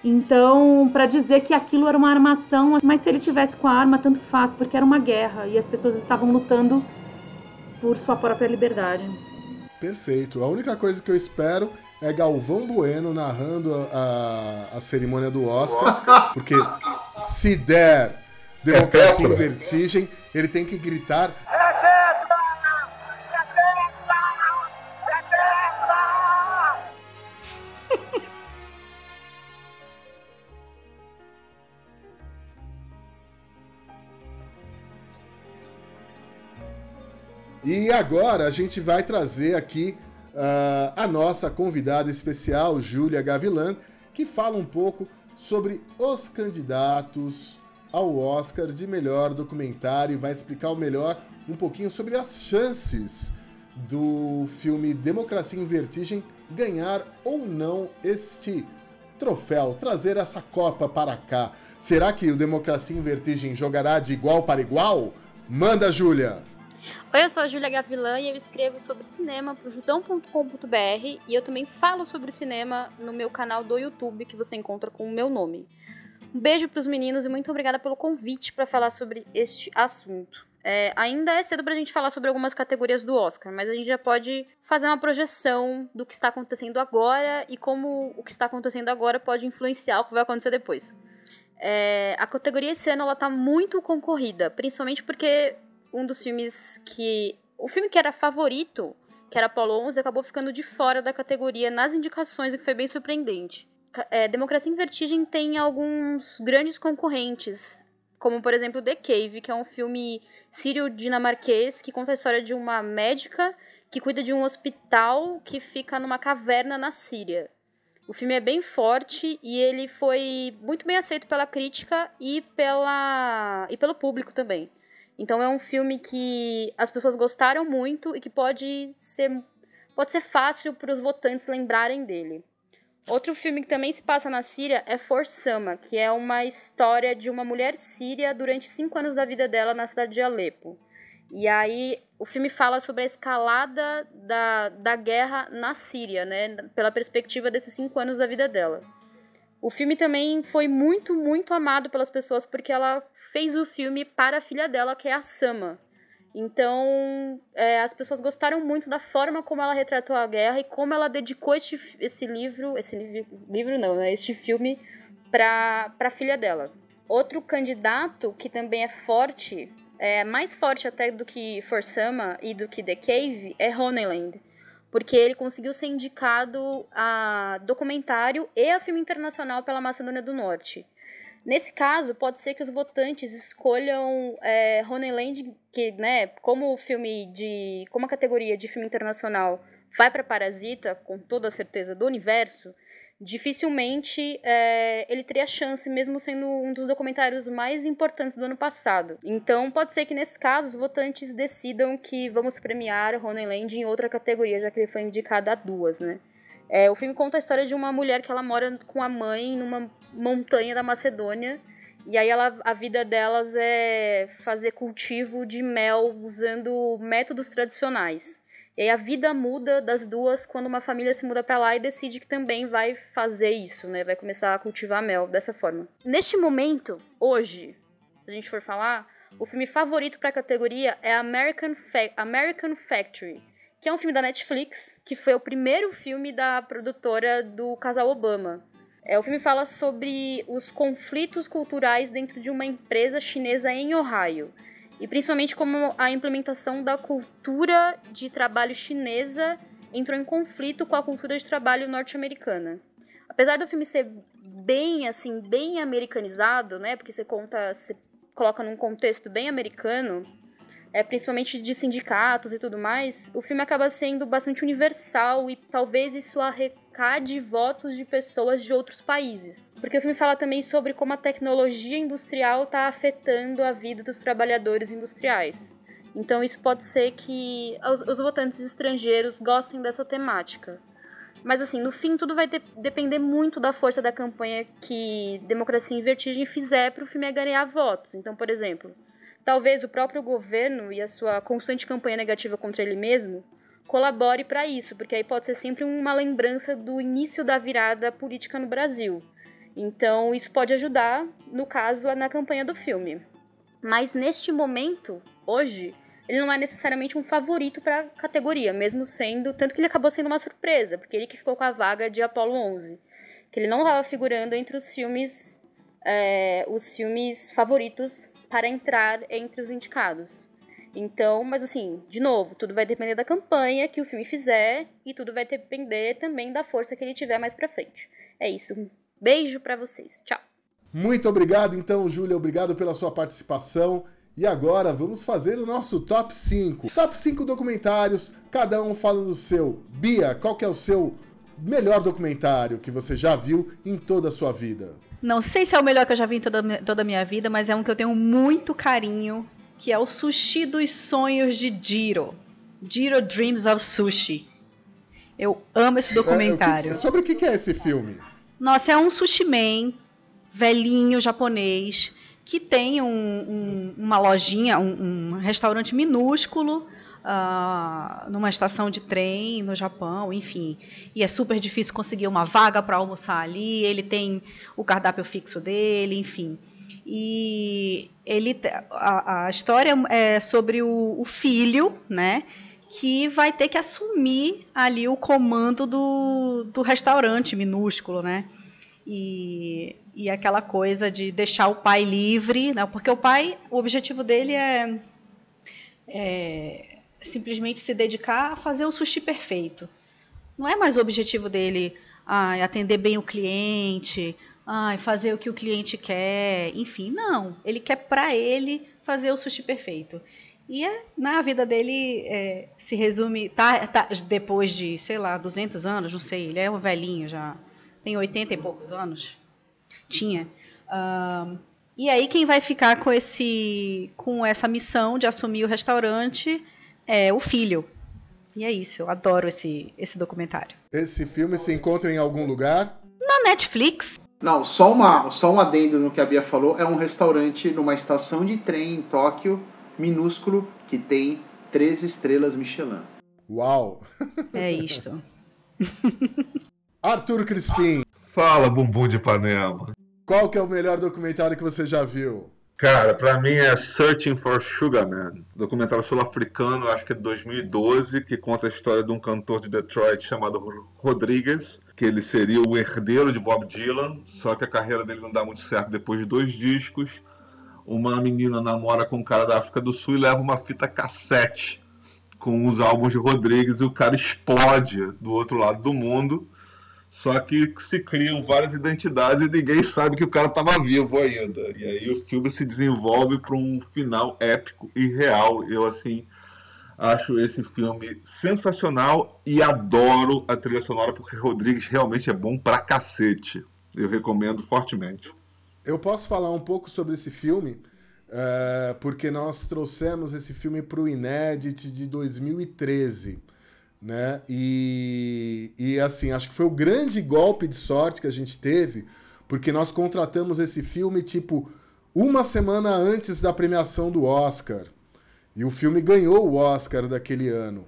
Então, para dizer que aquilo era uma armação, mas se ele tivesse com a arma, tanto faz, porque era uma guerra e as pessoas estavam lutando por sua própria liberdade. Perfeito. A única coisa que eu espero é Galvão Bueno narrando a, a, a cerimônia do Oscar, porque se der Democracia é em Vertigem, ele tem que gritar. Agora a gente vai trazer aqui uh, a nossa convidada especial, Júlia Gavilan, que fala um pouco sobre os candidatos ao Oscar de melhor documentário e vai explicar o melhor um pouquinho sobre as chances do filme Democracia em Vertigem ganhar ou não este troféu, trazer essa Copa para cá. Será que o Democracia em Vertigem jogará de igual para igual? Manda, Júlia! Oi, eu sou a Júlia Gavilan e eu escrevo sobre cinema para o judão.com.br e eu também falo sobre cinema no meu canal do YouTube que você encontra com o meu nome. Um beijo para os meninos e muito obrigada pelo convite para falar sobre este assunto. É, ainda é cedo para a gente falar sobre algumas categorias do Oscar, mas a gente já pode fazer uma projeção do que está acontecendo agora e como o que está acontecendo agora pode influenciar o que vai acontecer depois. É, a categoria esse ano ela tá muito concorrida, principalmente porque um dos filmes que. O filme que era favorito, que era Apollo 11, acabou ficando de fora da categoria nas indicações, o que foi bem surpreendente é, Democracia em Vertigem tem alguns grandes concorrentes, como por exemplo The Cave, que é um filme sírio-dinamarquês que conta a história de uma médica que cuida de um hospital que fica numa caverna na Síria. O filme é bem forte e ele foi muito bem aceito pela crítica e, pela, e pelo público também. Então é um filme que as pessoas gostaram muito e que pode ser, pode ser fácil para os votantes lembrarem dele. Outro filme que também se passa na Síria é Forsama, que é uma história de uma mulher síria durante cinco anos da vida dela na cidade de Alepo. E aí o filme fala sobre a escalada da, da guerra na Síria, né? Pela perspectiva desses cinco anos da vida dela. O filme também foi muito, muito amado pelas pessoas porque ela fez o filme para a filha dela, que é a Sama. Então, é, as pessoas gostaram muito da forma como ela retratou a guerra e como ela dedicou este, esse livro, esse livro, não, né, este filme para a filha dela. Outro candidato que também é forte é, mais forte até do que Forsama e do que The Cave é Honeyland. Porque ele conseguiu ser indicado a documentário e a filme internacional pela Macedônia do Norte. Nesse caso, pode ser que os votantes escolham é, Honeyland, que, né, como filme de. como a categoria de filme internacional vai para Parasita, com toda a certeza do universo, dificilmente é, ele teria chance, mesmo sendo um dos documentários mais importantes do ano passado. Então, pode ser que nesse caso os votantes decidam que vamos premiar Honeyland em outra categoria, já que ele foi indicado a duas, né? É, o filme conta a história de uma mulher que ela mora com a mãe numa montanha da Macedônia. E aí ela, a vida delas é fazer cultivo de mel usando métodos tradicionais. E aí a vida muda das duas quando uma família se muda para lá e decide que também vai fazer isso, né? Vai começar a cultivar mel dessa forma. Neste momento, hoje, se a gente for falar, o filme favorito para a categoria é American, Fa American Factory, que é um filme da Netflix, que foi o primeiro filme da produtora do casal Obama. É, o filme fala sobre os conflitos culturais dentro de uma empresa chinesa em Ohio. E principalmente como a implementação da cultura de trabalho chinesa entrou em conflito com a cultura de trabalho norte-americana. Apesar do filme ser bem assim, bem americanizado, né? Porque você conta, você coloca num contexto bem americano, é, principalmente de sindicatos e tudo mais, o filme acaba sendo bastante universal e talvez isso arrecade votos de pessoas de outros países. Porque o filme fala também sobre como a tecnologia industrial está afetando a vida dos trabalhadores industriais. Então isso pode ser que os, os votantes estrangeiros gostem dessa temática. Mas assim, no fim tudo vai de depender muito da força da campanha que Democracia em Vertigem fizer para o filme ganhar votos. Então, por exemplo, Talvez o próprio governo e a sua constante campanha negativa contra ele mesmo colabore para isso, porque aí pode ser sempre uma lembrança do início da virada política no Brasil. Então, isso pode ajudar, no caso, na campanha do filme. Mas neste momento, hoje, ele não é necessariamente um favorito para a categoria, mesmo sendo. Tanto que ele acabou sendo uma surpresa, porque ele que ficou com a vaga de Apollo 11. Que ele não estava figurando entre os filmes. É, os filmes favoritos para entrar entre os indicados. Então, mas assim, de novo, tudo vai depender da campanha que o filme fizer e tudo vai depender também da força que ele tiver mais para frente. É isso. Um beijo para vocês. Tchau. Muito obrigado, então, Júlia. Obrigado pela sua participação. E agora vamos fazer o nosso top 5. Top 5 documentários, cada um falando do seu. Bia, qual que é o seu melhor documentário que você já viu em toda a sua vida? Não sei se é o melhor que eu já vi em toda, toda a minha vida, mas é um que eu tenho muito carinho, que é o Sushi dos Sonhos de Jiro. Jiro Dreams of Sushi. Eu amo esse documentário. É, o que, sobre o que é esse filme? Nossa, é um sushi man, velhinho, japonês, que tem um, um, uma lojinha, um, um restaurante minúsculo uh, numa estação de trem no Japão, enfim. E é super difícil conseguir uma vaga para almoçar ali. Ele tem o cardápio fixo dele, enfim. E ele a, a história é sobre o, o filho, né? que vai ter que assumir ali o comando do, do restaurante minúsculo, né? E, e aquela coisa de deixar o pai livre, né? porque o pai, o objetivo dele é, é simplesmente se dedicar a fazer o sushi perfeito. Não é mais o objetivo dele ah, atender bem o cliente, ah, fazer o que o cliente quer, enfim, não. Ele quer para ele fazer o sushi perfeito. E é, na vida dele é, se resume, tá, tá, depois de, sei lá, 200 anos, não sei, ele é um velhinho já, tem 80 e poucos anos, tinha. Um, e aí quem vai ficar com esse, com essa missão de assumir o restaurante é o filho. E é isso, eu adoro esse, esse documentário. Esse filme se encontra em algum lugar? Na Netflix. Não, só, uma, só um adendo no que a Bia falou. É um restaurante numa estação de trem em Tóquio, minúsculo, que tem três estrelas Michelin. Uau! É isto. Arthur Crispim. Fala, bumbum de panela. Qual que é o melhor documentário que você já viu? Cara, pra mim é Searching for Sugar Man, documentário sul-africano, acho que é de 2012, que conta a história de um cantor de Detroit chamado Rodrigues, que ele seria o herdeiro de Bob Dylan, só que a carreira dele não dá muito certo depois de dois discos. uma menina namora com um cara da África do Sul e leva uma fita cassete com os álbuns de Rodrigues e o cara explode do outro lado do mundo. Só que se criam várias identidades e ninguém sabe que o cara estava vivo ainda. E aí o filme se desenvolve para um final épico e real. Eu assim acho esse filme sensacional e adoro a trilha sonora porque Rodrigues realmente é bom pra cacete. Eu recomendo fortemente. Eu posso falar um pouco sobre esse filme, uh, porque nós trouxemos esse filme para o Inédit de 2013. Né? E, e assim, acho que foi o grande golpe de sorte que a gente teve, porque nós contratamos esse filme tipo uma semana antes da premiação do Oscar. E o filme ganhou o Oscar daquele ano.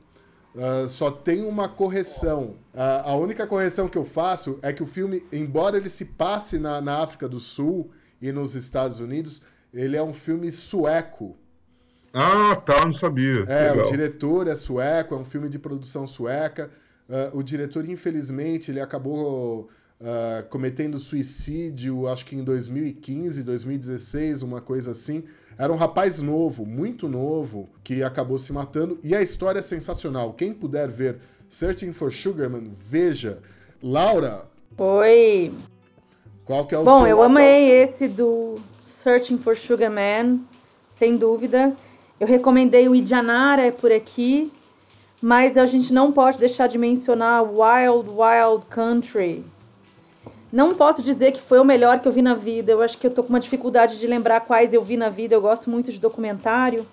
Uh, só tem uma correção. Uh, a única correção que eu faço é que o filme, embora ele se passe na, na África do Sul e nos Estados Unidos, ele é um filme sueco. Ah, tá, não sabia. É, Legal. o diretor é sueco, é um filme de produção sueca. Uh, o diretor, infelizmente, ele acabou uh, cometendo suicídio, acho que em 2015, 2016, uma coisa assim. Era um rapaz novo, muito novo, que acabou se matando. E a história é sensacional. Quem puder ver Searching for Sugarman, veja. Laura. Oi. Qual que é o Bom, seu... eu amei esse do Searching for Sugarman, sem dúvida. Eu recomendei o Idianara é por aqui, mas a gente não pode deixar de mencionar Wild Wild Country, não posso dizer que foi o melhor que eu vi na vida. Eu acho que eu tô com uma dificuldade de lembrar quais eu vi na vida. Eu gosto muito de documentário,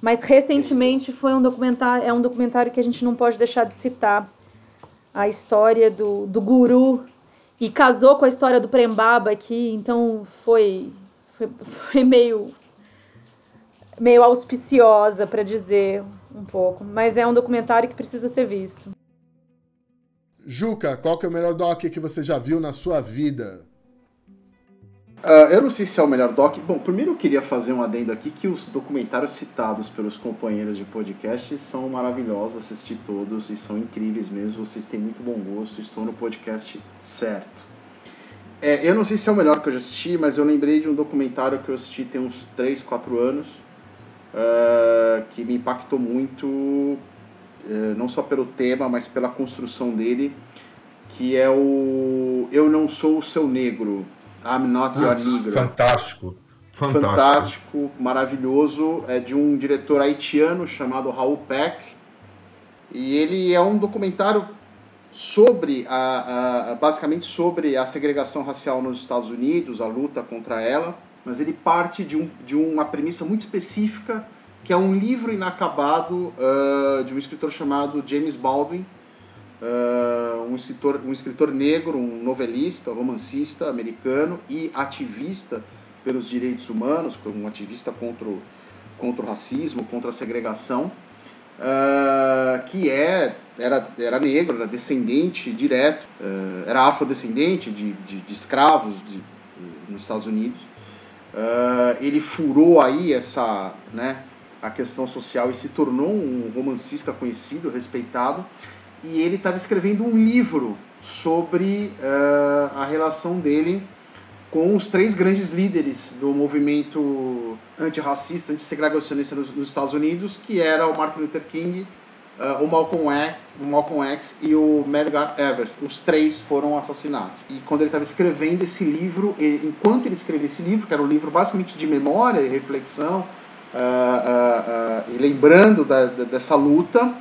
mas recentemente foi um documentário, é um documentário que a gente não pode deixar de citar. A história do, do guru e casou com a história do Prembaba aqui, então foi foi, foi meio meio auspiciosa para dizer um pouco, mas é um documentário que precisa ser visto. Juca, qual que é o melhor doc que você já viu na sua vida? Uh, eu não sei se é o melhor doc. Bom, primeiro eu queria fazer um adendo aqui que os documentários citados pelos companheiros de podcast são maravilhosos, assisti todos e são incríveis mesmo. Vocês têm muito bom gosto, estou no podcast certo. É, eu não sei se é o melhor que eu já assisti, mas eu lembrei de um documentário que eu assisti tem uns 3, 4 anos, uh, que me impactou muito eh, não só pelo tema, mas pela construção dele, que é o Eu Não Sou o Seu Negro, I'm Not Your ah, Negro. Fantástico. Fantástico. Fantástico, maravilhoso. É de um diretor haitiano chamado Raul Peck. E ele é um documentário sobre a, a, basicamente sobre a segregação racial nos Estados Unidos, a luta contra ela, mas ele parte de, um, de uma premissa muito específica que é um livro inacabado uh, de um escritor chamado James Baldwin, uh, um, escritor, um escritor negro, um novelista, romancista americano e ativista pelos direitos humanos, um ativista contra o, contra o racismo, contra a segregação, uh, que é, era, era negro, era descendente direto, era afrodescendente de, de, de escravos de, nos Estados Unidos. Ele furou aí essa, né, a questão social e se tornou um romancista conhecido, respeitado. E ele estava escrevendo um livro sobre uh, a relação dele com os três grandes líderes do movimento antirracista, antissegregacionista nos, nos Estados Unidos, que era o Martin Luther King, uh, o, Malcolm X, o Malcolm X e o Medgar Evers. Os três foram assassinados. E quando ele estava escrevendo esse livro, enquanto ele escrevia esse livro, que era um livro basicamente de memória e reflexão, uh, uh, e lembrando da, da, dessa luta,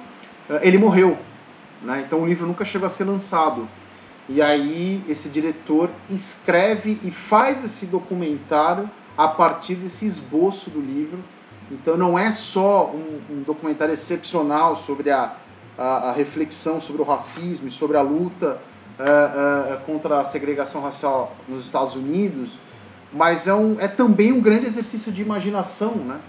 ele morreu. Né? Então o livro nunca chegou a ser lançado. E aí esse diretor escreve e faz esse documentário a partir desse esboço do livro. Então não é só um, um documentário excepcional sobre a, a, a, reflexão sobre o racismo e sobre a luta uh, uh, contra a segregação racial nos Estados Unidos, mas é, um, é também um grande exercício de imaginação, né?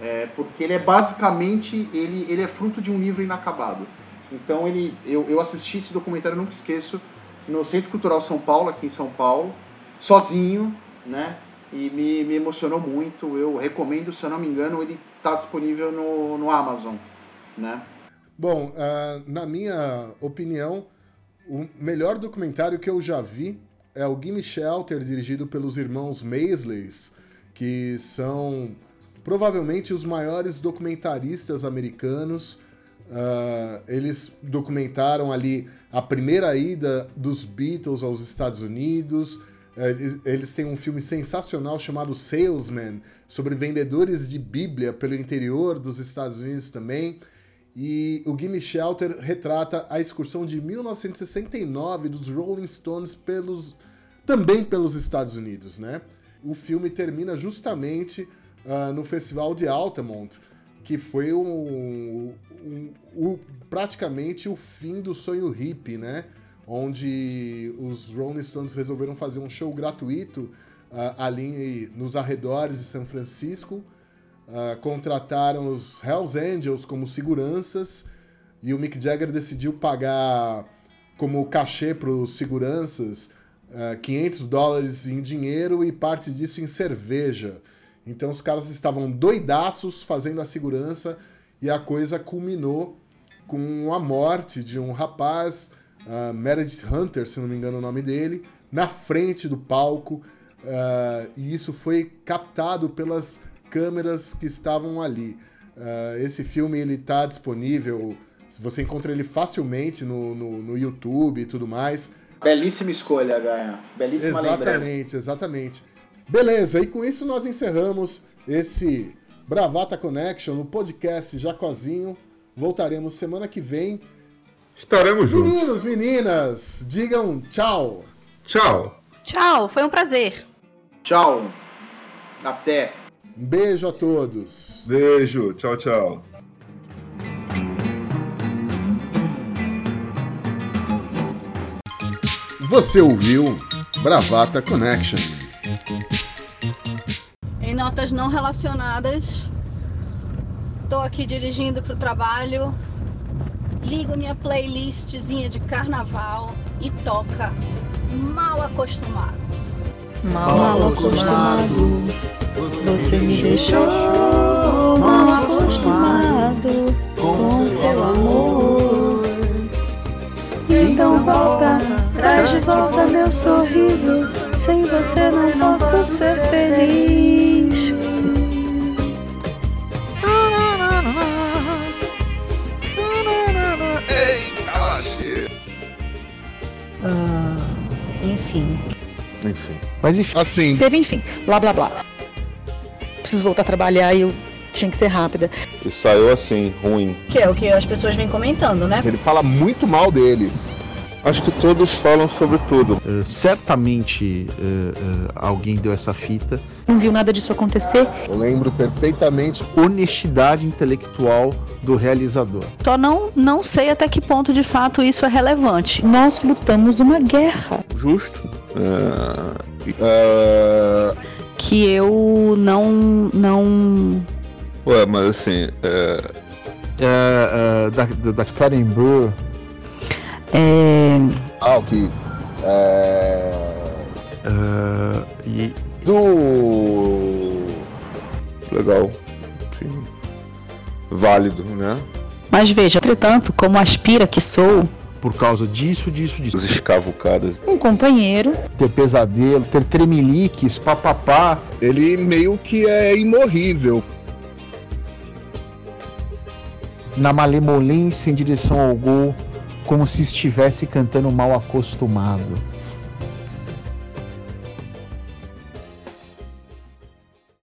É, porque ele é basicamente ele, ele é fruto de um livro inacabado. Então ele eu, eu assisti esse documentário, nunca esqueço, no Centro Cultural São Paulo, aqui em São Paulo, sozinho, né? E me, me emocionou muito. Eu recomendo, se eu não me engano, ele está disponível no, no Amazon, né? Bom, uh, na minha opinião, o melhor documentário que eu já vi é o Gimme Shelter, dirigido pelos irmãos Maisleys, que são provavelmente os maiores documentaristas americanos. Uh, eles documentaram ali a primeira ida dos Beatles aos Estados Unidos. Eles, eles têm um filme sensacional chamado Salesman, sobre vendedores de Bíblia pelo interior dos Estados Unidos também. E o Gimme Shelter retrata a excursão de 1969 dos Rolling Stones pelos também pelos Estados Unidos, né? O filme termina justamente uh, no Festival de Altamont, que foi um, um, um, praticamente o fim do sonho hippie, né? Onde os Rolling Stones resolveram fazer um show gratuito uh, ali nos arredores de São Francisco uh, contrataram os Hells Angels como seguranças e o Mick Jagger decidiu pagar como cachê para os seguranças uh, ah, 500 dólares em dinheiro e parte disso em cerveja. Então os caras estavam doidaços fazendo a segurança e a coisa culminou com a morte de um rapaz, uh, Meredith Hunter, se não me engano o nome dele, na frente do palco. Uh, e isso foi captado pelas câmeras que estavam ali. Uh, esse filme ele está disponível, você encontra ele facilmente no, no, no, YouTube e tudo mais. Belíssima escolha, Gaia. Belíssima Exatamente, lembrança. exatamente. Beleza, e com isso nós encerramos esse Bravata Connection no podcast Jacozinho. Voltaremos semana que vem. Estaremos juntos. Meninos, meninas, digam tchau. Tchau. Tchau, foi um prazer. Tchau. Até. Um beijo a todos. Beijo. Tchau, tchau. Você ouviu Bravata Connection. Em notas não relacionadas, estou aqui dirigindo para o trabalho, ligo minha playlistzinha de carnaval e toca Mal Acostumado. Mal, mal acostumado. Você me deixou mal acostumado com seu amor. Então volta, traz de volta meu sorriso. Sem você não posso ser feliz. Enfim. Enfim. Mas enfim. Assim. Teve enfim. Blá blá blá preciso voltar a trabalhar e eu tinha que ser rápida. E saiu assim, ruim. Que é o que as pessoas vêm comentando, né? Ele fala muito mal deles. Acho que todos falam sobre tudo. Uh, certamente uh, uh, alguém deu essa fita. Não viu nada disso acontecer. Eu lembro perfeitamente. Honestidade intelectual do realizador. Só não, não sei até que ponto de fato isso é relevante. Nós lutamos uma guerra. Justo. Uh, que eu não. não. Ué, mas assim. É, é, da, da Karen Brewer. É. Ah, ok. É. Uh, e... Do. Legal. Sim. Válido, né? Mas veja, entretanto, como aspira que sou, por causa disso, disso, disso. As escavucadas. Um companheiro. Ter pesadelo, ter tremeliques, papapá. Ele meio que é imorrível. Na malemolência em direção ao gol, como se estivesse cantando mal acostumado.